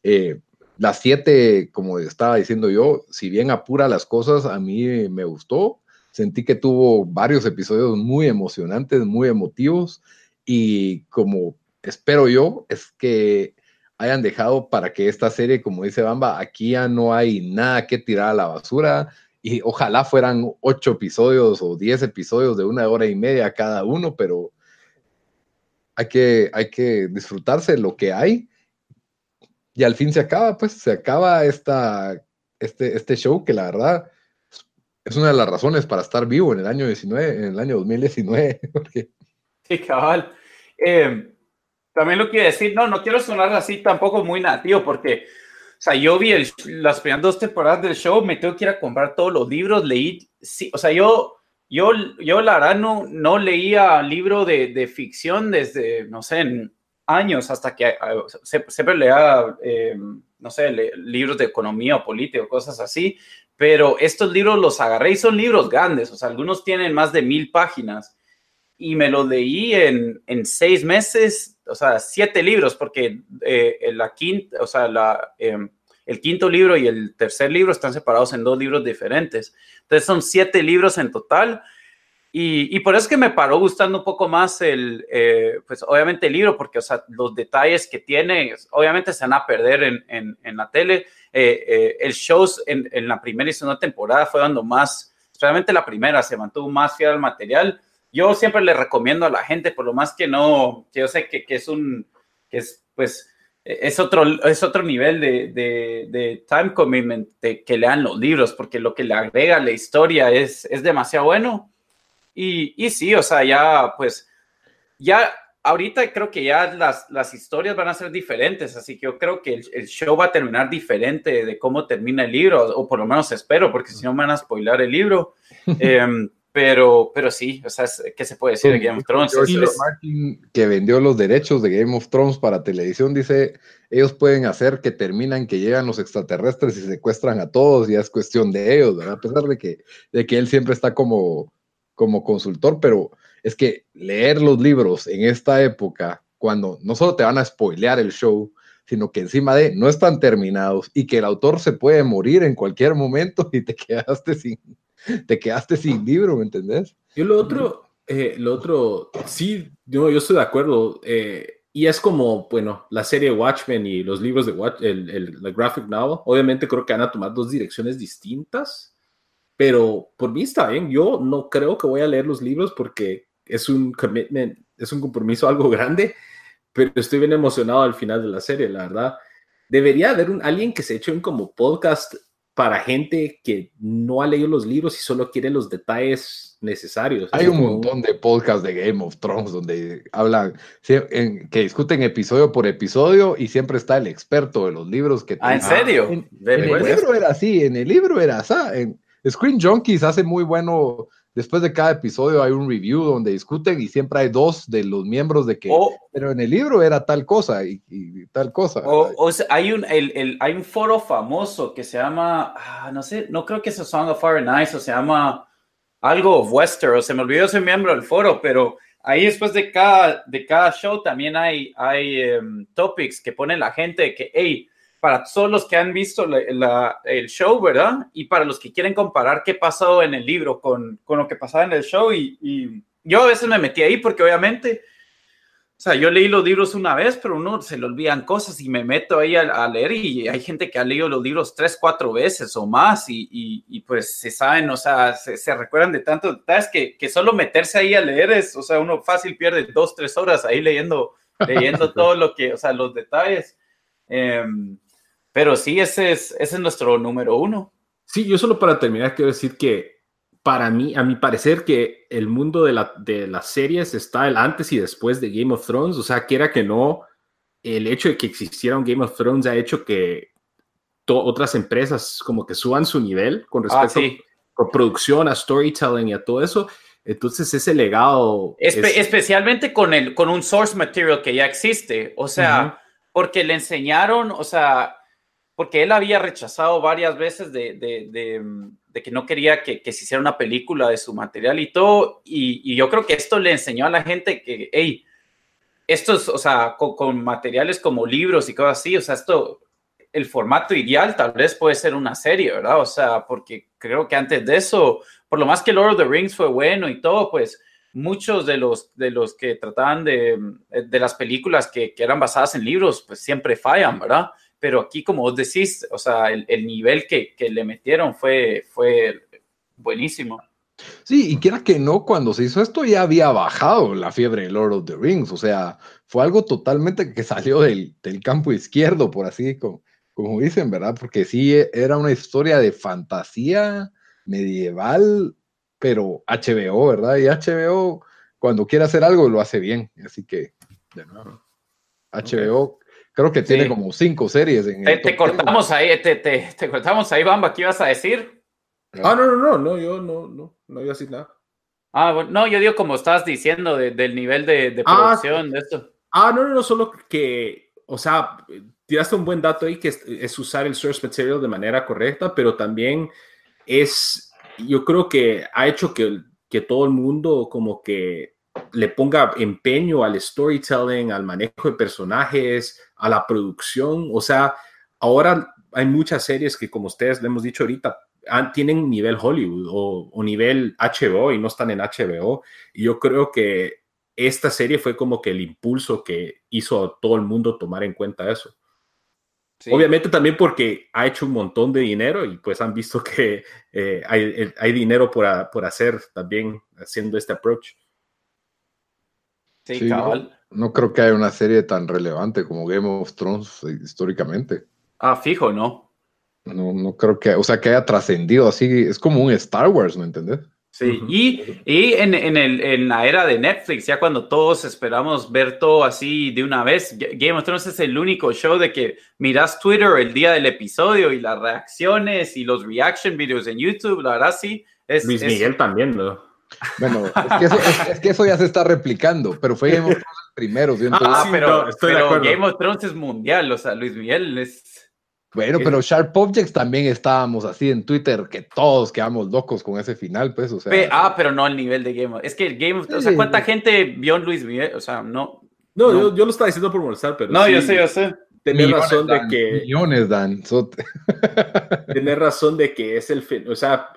Eh, las siete, como estaba diciendo yo, si bien apura las cosas, a mí me gustó. Sentí que tuvo varios episodios muy emocionantes, muy emotivos. Y como espero yo, es que hayan dejado para que esta serie, como dice Bamba, aquí ya no hay nada que tirar a la basura y ojalá fueran ocho episodios o diez episodios de una hora y media cada uno, pero hay que, hay que disfrutarse lo que hay y al fin se acaba, pues se acaba esta, este, este show que la verdad es una de las razones para estar vivo en el año 19, en el año 2019. Porque... Sí, cabal. Eh, también lo quiero decir, no, no quiero sonar así tampoco muy nativo porque o sea, yo vi el, las primeras dos temporadas del show, me tengo que ir a comprar todos los libros, leí, sí, o sea, yo, yo, yo la verdad no, no leía libro de, de ficción desde, no sé, en años, hasta que siempre leía, eh, no sé, le, libros de economía o política o cosas así, pero estos libros los agarré y son libros grandes, o sea, algunos tienen más de mil páginas y me los leí en, en seis meses, o sea, siete libros, porque eh, la quinta, o sea, la, eh, el quinto libro y el tercer libro están separados en dos libros diferentes. Entonces son siete libros en total. Y, y por eso es que me paró gustando un poco más el, eh, pues obviamente el libro, porque, o sea, los detalles que tiene, obviamente se van a perder en, en, en la tele. el show en, en, la primera y segunda temporada fue dando más, especialmente la primera, se mantuvo más fiel al material yo siempre le recomiendo a la gente, por lo más que no, que yo sé que, que es un, que es pues es otro, es otro nivel de, de, time commitment de que lean los libros, porque lo que le agrega la historia es, es demasiado bueno. Y, y sí, o sea, ya pues, ya ahorita creo que ya las, las historias van a ser diferentes, así que yo creo que el, show va a terminar diferente de cómo termina el libro, o por lo menos espero, porque si no me van a spoilar el libro. Em, pero, pero sí, o sea, ¿qué se puede decir de Game of Thrones? Martin, que vendió los derechos de Game of Thrones para televisión, dice, ellos pueden hacer que terminan, que llegan los extraterrestres y secuestran a todos, y es cuestión de ellos, ¿verdad? A pesar de que, de que él siempre está como, como consultor, pero es que leer los libros en esta época, cuando no solo te van a spoilear el show, sino que encima de no están terminados y que el autor se puede morir en cualquier momento y te quedaste sin, te quedaste sin libro, ¿me entendés? Yo lo otro, eh, lo otro, sí, yo, yo estoy de acuerdo. Eh, y es como, bueno, la serie Watchmen y los libros de Watch, el, el, graphic novel, obviamente creo que van a tomar dos direcciones distintas, pero por mí está bien. Yo no creo que voy a leer los libros porque es un commitment, es un compromiso algo grande, pero estoy bien emocionado al final de la serie, la verdad. Debería haber un, alguien que se eche un como podcast para gente que no ha leído los libros y solo quiere los detalles necesarios. Hay un montón de podcasts de Game of Thrones donde hablan, que discuten episodio por episodio y siempre está el experto de los libros que... Ah, ¿en serio? En, el libro era así, en el libro era así. En Screen Junkies hace muy bueno después de cada episodio hay un review donde discuten y siempre hay dos de los miembros de que, pero en el libro era tal cosa y, tal cosa. O, hay, un, el, hay un foro famoso que se llama, ah, no sé, no creo que sea Song of Fire and Ice o se llama algo of Westeros, se me olvidó ser miembro del foro, pero ahí después de cada, de cada show también hay, hay em, topics que pone la gente que, hey, para todos los que han visto el show, ¿verdad? Y para los que quieren comparar qué pasó en el libro con, con lo que pasaba en el show. Y, yo a veces me metí ahí porque obviamente, o sea, yo leí los libros una vez, pero uno se le olvidan cosas y me meto ahí a, leer y hay gente que ha leído los libros tres, cuatro veces o más y, y, pues se saben, o sea, se, recuerdan de tantos detalles que, que, solo meterse ahí a leer es, o sea, uno fácil pierde dos, tres horas ahí leyendo, leyendo todo lo que, o sea, los detalles. Eh, pero sí, ese es, ese es nuestro número uno. Sí, yo solo para terminar quiero decir que para mí, a mi parecer, que el mundo de, la, de las series está el antes y después de Game of Thrones. O sea, quiera que no, el hecho de que existiera un Game of Thrones ha hecho que otras empresas como que suban su nivel con ah, respecto a producción, a storytelling y a todo eso. Entonces ese legado... Especialmente con, el, con un source material que ya existe. O sea, porque le enseñaron, o sea, porque él había rechazado varias veces de, de, de, que no quería que, que, se hiciera una película de su material y todo, y, yo creo que esto le enseñó a la gente que, hey, esto es, o sea, con, materiales como libros y cosas así, o sea, esto, el formato ideal tal vez puede ser una serie, ¿verdad? O sea, porque creo que antes de eso, por lo más que Lord of the Rings fue bueno y todo, pues muchos de los, de los que trataban de, de las películas que, que eran basadas en libros, pues siempre fallan, ¿verdad? Pero aquí, como vos decís, o sea, el, nivel que, le metieron fue, fue buenísimo. Sí, y quiera que no, cuando se hizo esto ya había bajado la fiebre de Lord of the Rings, o sea, fue algo totalmente que salió del, campo izquierdo, por así como, como dicen, ¿verdad? Porque sí era una historia de fantasía medieval, pero HBO, ¿verdad? Y HBO, cuando quiere hacer algo, lo hace bien, así que, de nuevo, HBO Creo que tiene como cinco series. En te, cortamos ahí, te, te, cortamos ahí, Bamba, ¿qué ibas a decir? Ah, no, no, no, no, yo no, no, no iba a decir nada. Ah, bueno, no, yo digo como estabas diciendo del nivel de, ah, producción de esto. Ah, no, no, no, solo que, o sea, tiraste un buen dato ahí que es, usar el source material de manera correcta, pero también es, yo creo que ha hecho que, que todo el mundo como que le ponga empeño al storytelling, al manejo de personajes, a la producción. O sea, ahora hay muchas series que, como ustedes le hemos dicho ahorita, tienen nivel Hollywood o, nivel HBO y no están en HBO. Y yo creo que esta serie fue como que el impulso que hizo a todo el mundo tomar en cuenta eso. Obviamente también porque ha hecho un montón de dinero y pues han visto que eh, hay, dinero por, por hacer también haciendo este approach. Sí, Sí, cabal. No creo que haya una serie tan relevante como Game of Thrones eh, históricamente. Ah, fijo, ¿no? No, no creo que, o sea, que haya trascendido así. Es como un Star Wars, ¿me entendés? Sí, y, y en, en, el, en la era de Netflix, ya cuando todos esperamos ver todo así de una vez, Ga- Game of Thrones es el único show de que miras Twitter el día del episodio y las reacciones y los reaction videos en YouTube, la verdad sí. Es, Luis es- Miguel también, ¿no? Bueno, es que, eso, es- es que eso ya se está replicando, pero fue Game of Thrones el primero, yo. Ah, Sí, pero, no, estoy de pero acuerdo. Game of Thrones es mundial, o sea, Luis Miguel es... Bueno, pero Sharp Objects también estábamos así en Twitter, que todos quedamos locos con ese final, pues, o sea. Pe- ah, pero no al nivel de Game of Es que el Game of O sea, Sí. ¿cuánta gente vio Luis Miguel? O sea, no. No, No. Yo, yo lo estaba diciendo por molestar, pero No, sí, yo sé, yo sé. Tenés millones, razón de que Millones, Dan. So- Tienes razón de que es el fin. O sea,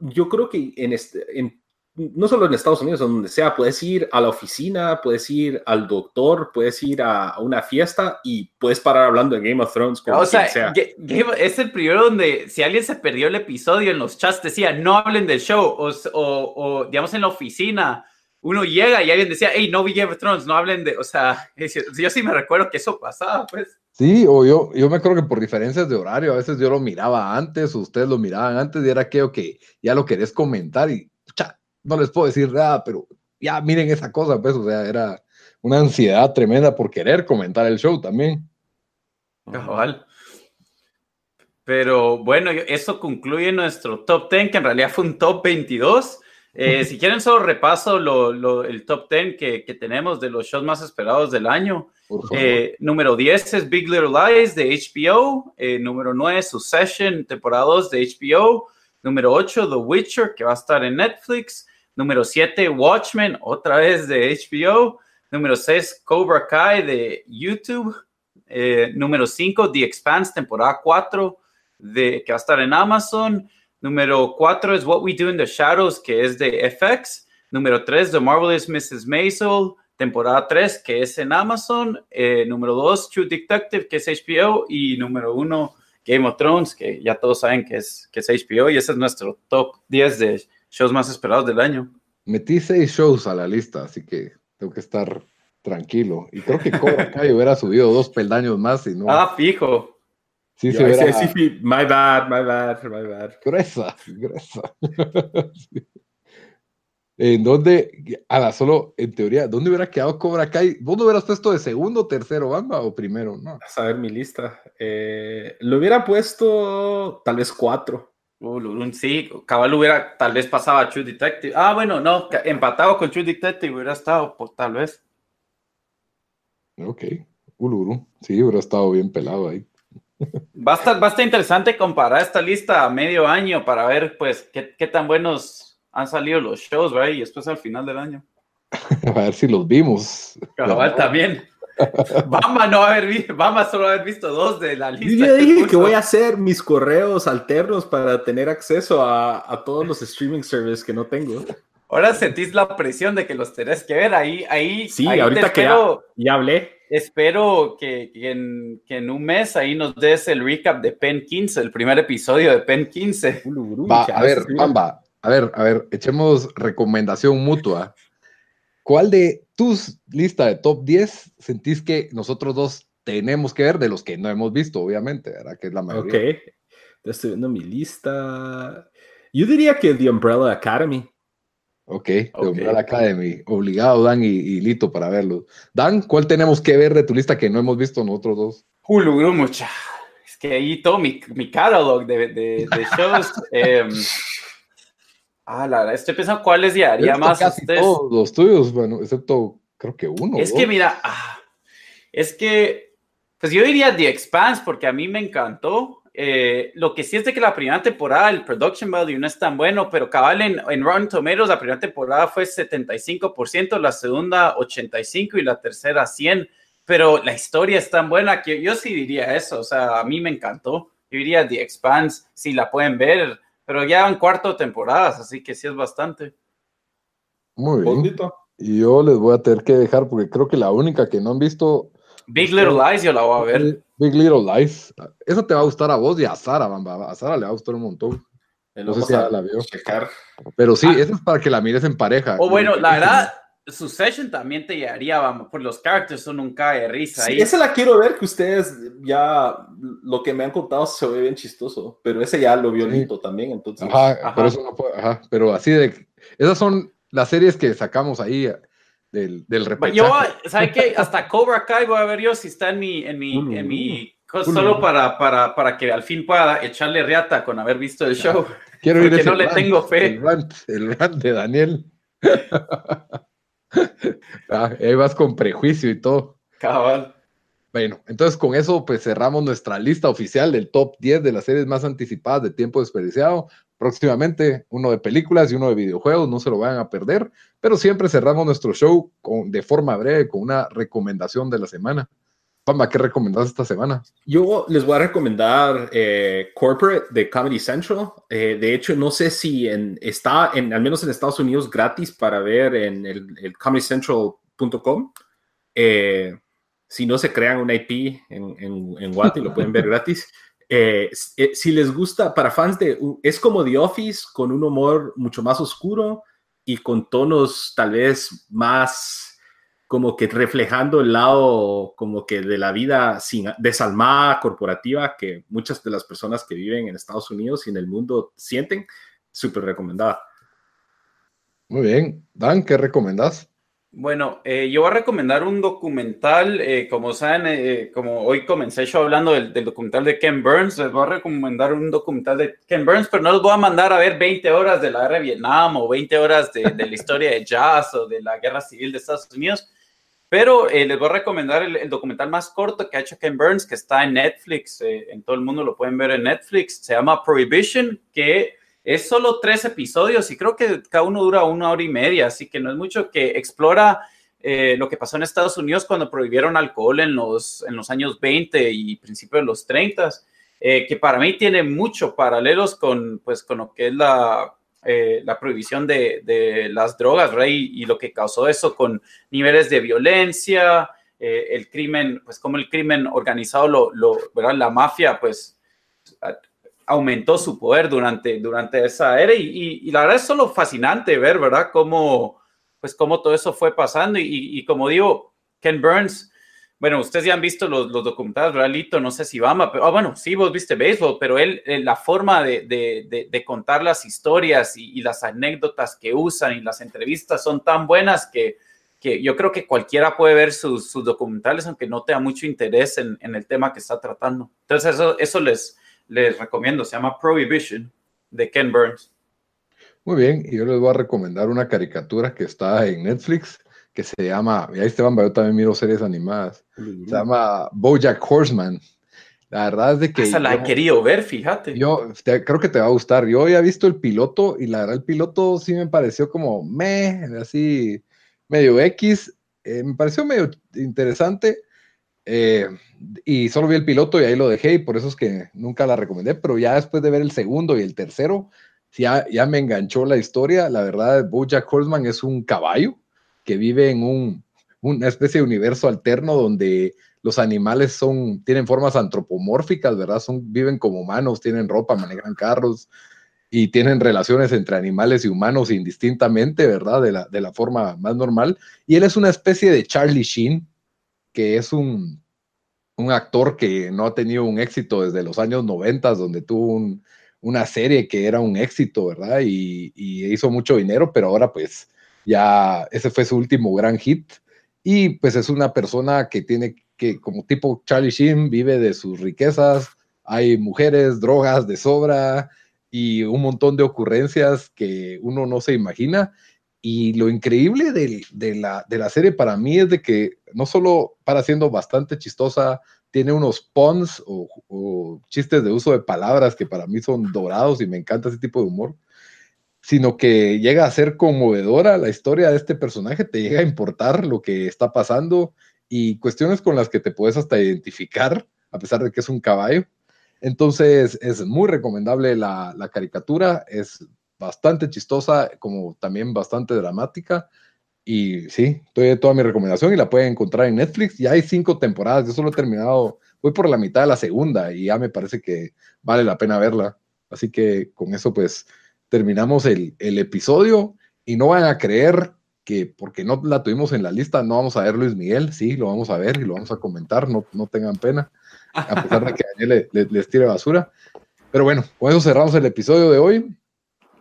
yo creo que en este, en- no solo en Estados Unidos, donde sea, puedes ir a la oficina, puedes ir al doctor, puedes ir a, a una fiesta y puedes parar hablando de Game of Thrones con O sea, quien sea. Es el primero donde si alguien se perdió el episodio en los chats decía no hablen del show o, o- o, digamos en la oficina uno llega y alguien decía hey no vi Game of Thrones no hablen de o sea yo sí me recuerdo que eso pasaba pues Sí, o yo, yo me acuerdo que por diferencias de horario, a veces yo lo miraba antes, o ustedes lo miraban antes, y era aquello que ya lo querés comentar y no les puedo decir nada, pero ya miren esa cosa, pues, o sea, era una ansiedad tremenda por querer comentar el show también. Cabal. Pero bueno, eso concluye nuestro top 10, que en realidad fue un top 22. Eh, si quieren, solo repaso lo- lo- el top 10 que, que tenemos de los shows más esperados del año. Eh, número 10 es Big Little Lies de HBO. Eh, número 9, Succession, temporada 2 de HBO. Número 8, The Witcher, que va a estar en Netflix. Número 7, Watchmen, otra vez de HBO. Número 6, Cobra Kai de YouTube. Eh, número 5, The Expanse, temporada 4, de, que va a estar en Amazon. Número 4 es What We Do in the Shadows, que es de FX. Número 3, The Marvelous Mrs. Maisel, temporada 3, que es en Amazon. Eh, número 2, True Detective, que es HBO. Y número 1, Game of Thrones, que ya todos saben que es, que HBO. Y ese es nuestro top 10 de shows más esperados del año. Metí seis shows a la lista, así que tengo que estar tranquilo. Y creo que Cobra Kai hubiera subido dos peldaños más y no. Ah, fijo. sí, Yo se ahí hubiera. sí, sí, my bad, my bad, my bad. Gruesa, gruesa. Sí. ¿En dónde, a la solo, en teoría, dónde hubiera quedado Cobra Kai? ¿Vos lo hubieras puesto de segundo, tercero, Bamba, o primero? No. A ver mi lista. Eh, lo hubiera puesto tal vez cuatro. Uh, Lurun, sí, cabal hubiera, tal vez pasaba a True Detective. Ah, bueno, no, empatado con True Detective hubiera estado, pues, tal vez. Ok, Uluru. Sí, hubiera estado bien pelado ahí. Va a estar, va a estar interesante comparar esta lista a medio año para ver, pues, qué, qué tan buenos han salido los shows, ¿verdad? Y después al final del año. A ver si los vimos. Cabal también. Bamba no haber visto, Bamba solo haber visto dos de la Yo lista. ya dije que voy a hacer mis correos alternos para tener acceso a, a todos los streaming services que no tengo. Ahora sentís la presión de que los tenés que ver ahí, ahí. Sí, ahí ahorita que ya, hablé. Espero que, que en, que en un mes ahí nos des el recap de Pen 15, el primer episodio de Pen 15. Va, a ver, Bamba, a ver, a ver, echemos recomendación mutua. ¿Cuál de tus listas de top 10 sentís que nosotros dos tenemos que ver de los que no hemos visto, obviamente, ¿verdad? Que es la Ok. mayoría. Ya estoy viendo mi lista. Yo diría que The Umbrella Academy. Ok, de Ok. Umbrella Academy. Obligado, Dan y, y Lito, para verlo. Dan, ¿cuál tenemos que ver de tu lista que no hemos visto nosotros dos? Hulu, mucha. Es que ahí todo mi, mi catalog de, de, de shows. em, ah, la verdad, estoy pensando cuáles haría visto más casi ustedes. todos los tuyos, bueno, excepto creo que uno. Es dos. que mira, ah, es que, pues yo diría The Expanse porque a mí me encantó. Eh, lo que sí es de que la primera temporada, el production value no es tan bueno, pero cabal en, en Rotten Tomatoes la primera temporada fue 75%, la segunda 85% y la tercera 100%, pero la historia es tan buena que yo sí diría eso, o sea, a mí me encantó. Yo diría The Expanse, si la pueden ver, pero ya en cuarto temporadas, así que sí es bastante. Muy bien. Bondito. Y yo les voy a tener que dejar porque creo que la única que no han visto Big Little Lies yo la voy a ver. es Big Little Lies. Esa te va a gustar a vos y a Sara, Bamba. A Sara le va a gustar un montón. No sé si ya la vio. checar. Pero sí, Ah. esa es para que la mires en pareja. O bueno, la verdad, Succession también te llegaría, vamos, por los characters son un cae de risa. Sí, esa la quiero ver, que ustedes ya, lo que me han contado se ve bien chistoso, pero ese ya lo vio Lito también, entonces. Ajá, Por eso no puedo, ajá, pero así de, esas son las series que sacamos ahí del, del repechaje. Yo, ¿sabes qué? Hasta Cobra Kai voy a ver yo si está en mi, en mi, en mi solo para, para, para que al fin pueda echarle riata con haber visto el show. Quiero ir no le tengo fe. El rant, el rant de Daniel. ah, ahí vas con prejuicio y todo. Cabal. Bueno, entonces con eso pues cerramos nuestra lista oficial del top 10 de las series más anticipadas de tiempo desperdiciado. Próximamente uno de películas y uno de videojuegos, no se lo vayan a perder, pero siempre cerramos nuestro show con, de forma breve con una recomendación de la semana. Pamba, ¿qué recomendás esta semana? Yo les voy a recomendar eh, Corporate de Comedy Central. Eh, de hecho, no sé si en, está, en, al menos en Estados Unidos, gratis para ver en el, comedycentral.com. Eh, si no se crean un IP en, en, en Guati, lo pueden ver gratis. si les gusta, para fans de... Es como The Office, con un humor mucho más oscuro y con tonos tal vez más como que reflejando el lado como que de la vida sin, desalmada corporativa que muchas de las personas que viven en Estados Unidos y en el mundo sienten, súper recomendada. Muy bien. Dan, ¿qué recomendás? Bueno, eh, yo voy a recomendar un documental, eh, como saben, eh, como hoy comencé yo hablando del, documental de Ken Burns, les voy a recomendar un documental de Ken Burns, pero no los voy a mandar a ver 20 horas de la guerra de Vietnam o 20 horas de, de la historia de jazz o de la guerra civil de Estados Unidos, pero eh, les voy a recomendar el, documental más corto que ha hecho Ken Burns, que está en Netflix, eh, en todo el mundo lo pueden ver en Netflix, se llama Prohibition, que es solo tres episodios y creo que cada uno dura una hora y media, así que no es mucho que explora eh, lo que pasó en Estados Unidos cuando prohibieron alcohol en los, en los años 20 y principios de los 30, que para mí tiene mucho paralelos con, pues, con lo que es la eh, la prohibición de, las drogas, Rey, y lo que causó eso con niveles de violencia, eh, el crimen, pues como el crimen organizado, lo, ¿verdad? la mafia, pues aumentó su poder durante, durante esa era y, la verdad es solo fascinante ver, ¿verdad? Cómo, pues cómo todo eso fue pasando y como digo, Ken Burns, bueno, ustedes ya han visto los, los documentales, Realito, no sé si Bama, pero ah, bueno, sí, vos viste béisbol, pero él, eh, la forma de, de, contar las historias y, las anécdotas que usan y las entrevistas son tan buenas que, que yo creo que cualquiera puede ver sus, sus documentales, aunque no tenga mucho interés en, en, el tema que está tratando. Entonces, eso, eso les, les recomiendo, se llama Prohibition de Ken Burns. Muy bien, y yo les voy a recomendar una caricatura que está en Netflix que se llama, y ahí Esteban, yo también miro series animadas, se llama Bojack Horseman. La verdad es de que... Esa la he querido ver, fíjate. Yo creo que te va a gustar. Yo había visto el piloto y la verdad el piloto sí me pareció como me, así medio X. Eh, me pareció medio interesante. Eh, y solo vi el piloto y ahí lo dejé y por eso es que nunca la recomendé. Pero ya después de ver el segundo y el tercero, ya, ya me enganchó la historia. La verdad, Bojack Horseman es un caballo que vive en un, una especie de universo alterno donde los animales son, tienen formas antropomórficas, ¿verdad? Son, viven como humanos, tienen ropa, manejan carros y tienen relaciones entre animales y humanos indistintamente, ¿verdad? De la, de la forma más normal. Y él es una especie de Charlie Sheen, que es un, un actor que no ha tenido un éxito desde los años 90, donde tuvo una serie que era un éxito, ¿verdad? Y, y, hizo mucho dinero, pero ahora pues ya ese fue su último gran hit. Y pues es una persona que tiene que, como tipo Charlie Sheen, vive de sus riquezas, hay mujeres, drogas de sobra y un montón de ocurrencias que uno no se imagina. Y lo increíble de, la, de la serie para mí es de que no solo para siendo bastante chistosa, tiene unos puns o, o, chistes de uso de palabras que para mí son dorados y me encanta ese tipo de humor, sino que llega a ser conmovedora la historia de este personaje, te llega a importar lo que está pasando y cuestiones con las que te puedes hasta identificar, a pesar de que es un caballo. Entonces es muy recomendable la, caricatura, es bastante chistosa, como también bastante dramática. Y sí, estoy toda mi recomendación y la pueden encontrar en Netflix. Ya hay cinco temporadas, yo solo he terminado, voy por la mitad de la segunda y ya me parece que vale la pena verla. Así que con eso pues terminamos el, episodio y no van a creer que porque no la tuvimos en la lista, no vamos a ver Luis Miguel, sí, lo vamos a ver y lo vamos a comentar, no, no tengan pena, a pesar de que Daniel les tire basura. Pero bueno, con eso cerramos el episodio de hoy.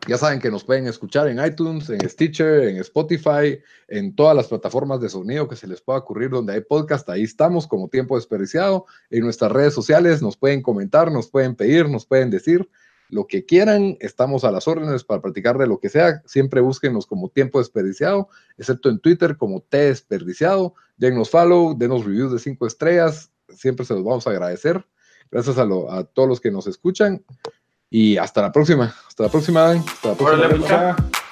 Ya saben que nos pueden escuchar en iTunes, en Stitcher, en Spotify, en todas las plataformas de sonido que se les pueda ocurrir donde hay podcast. Ahí estamos como tiempo desperdiciado. En nuestras redes sociales nos pueden comentar, nos pueden pedir, nos pueden decir lo que quieran. Estamos a las órdenes para practicar de lo que sea. Siempre búsquenos como tiempo desperdiciado, excepto en Twitter como T desperdiciado. Denos follow, denos reviews de cinco estrellas. Siempre se los vamos a agradecer. Gracias a, a todos los que nos escuchan. Y hasta la próxima. Hasta la próxima. Hasta la próxima.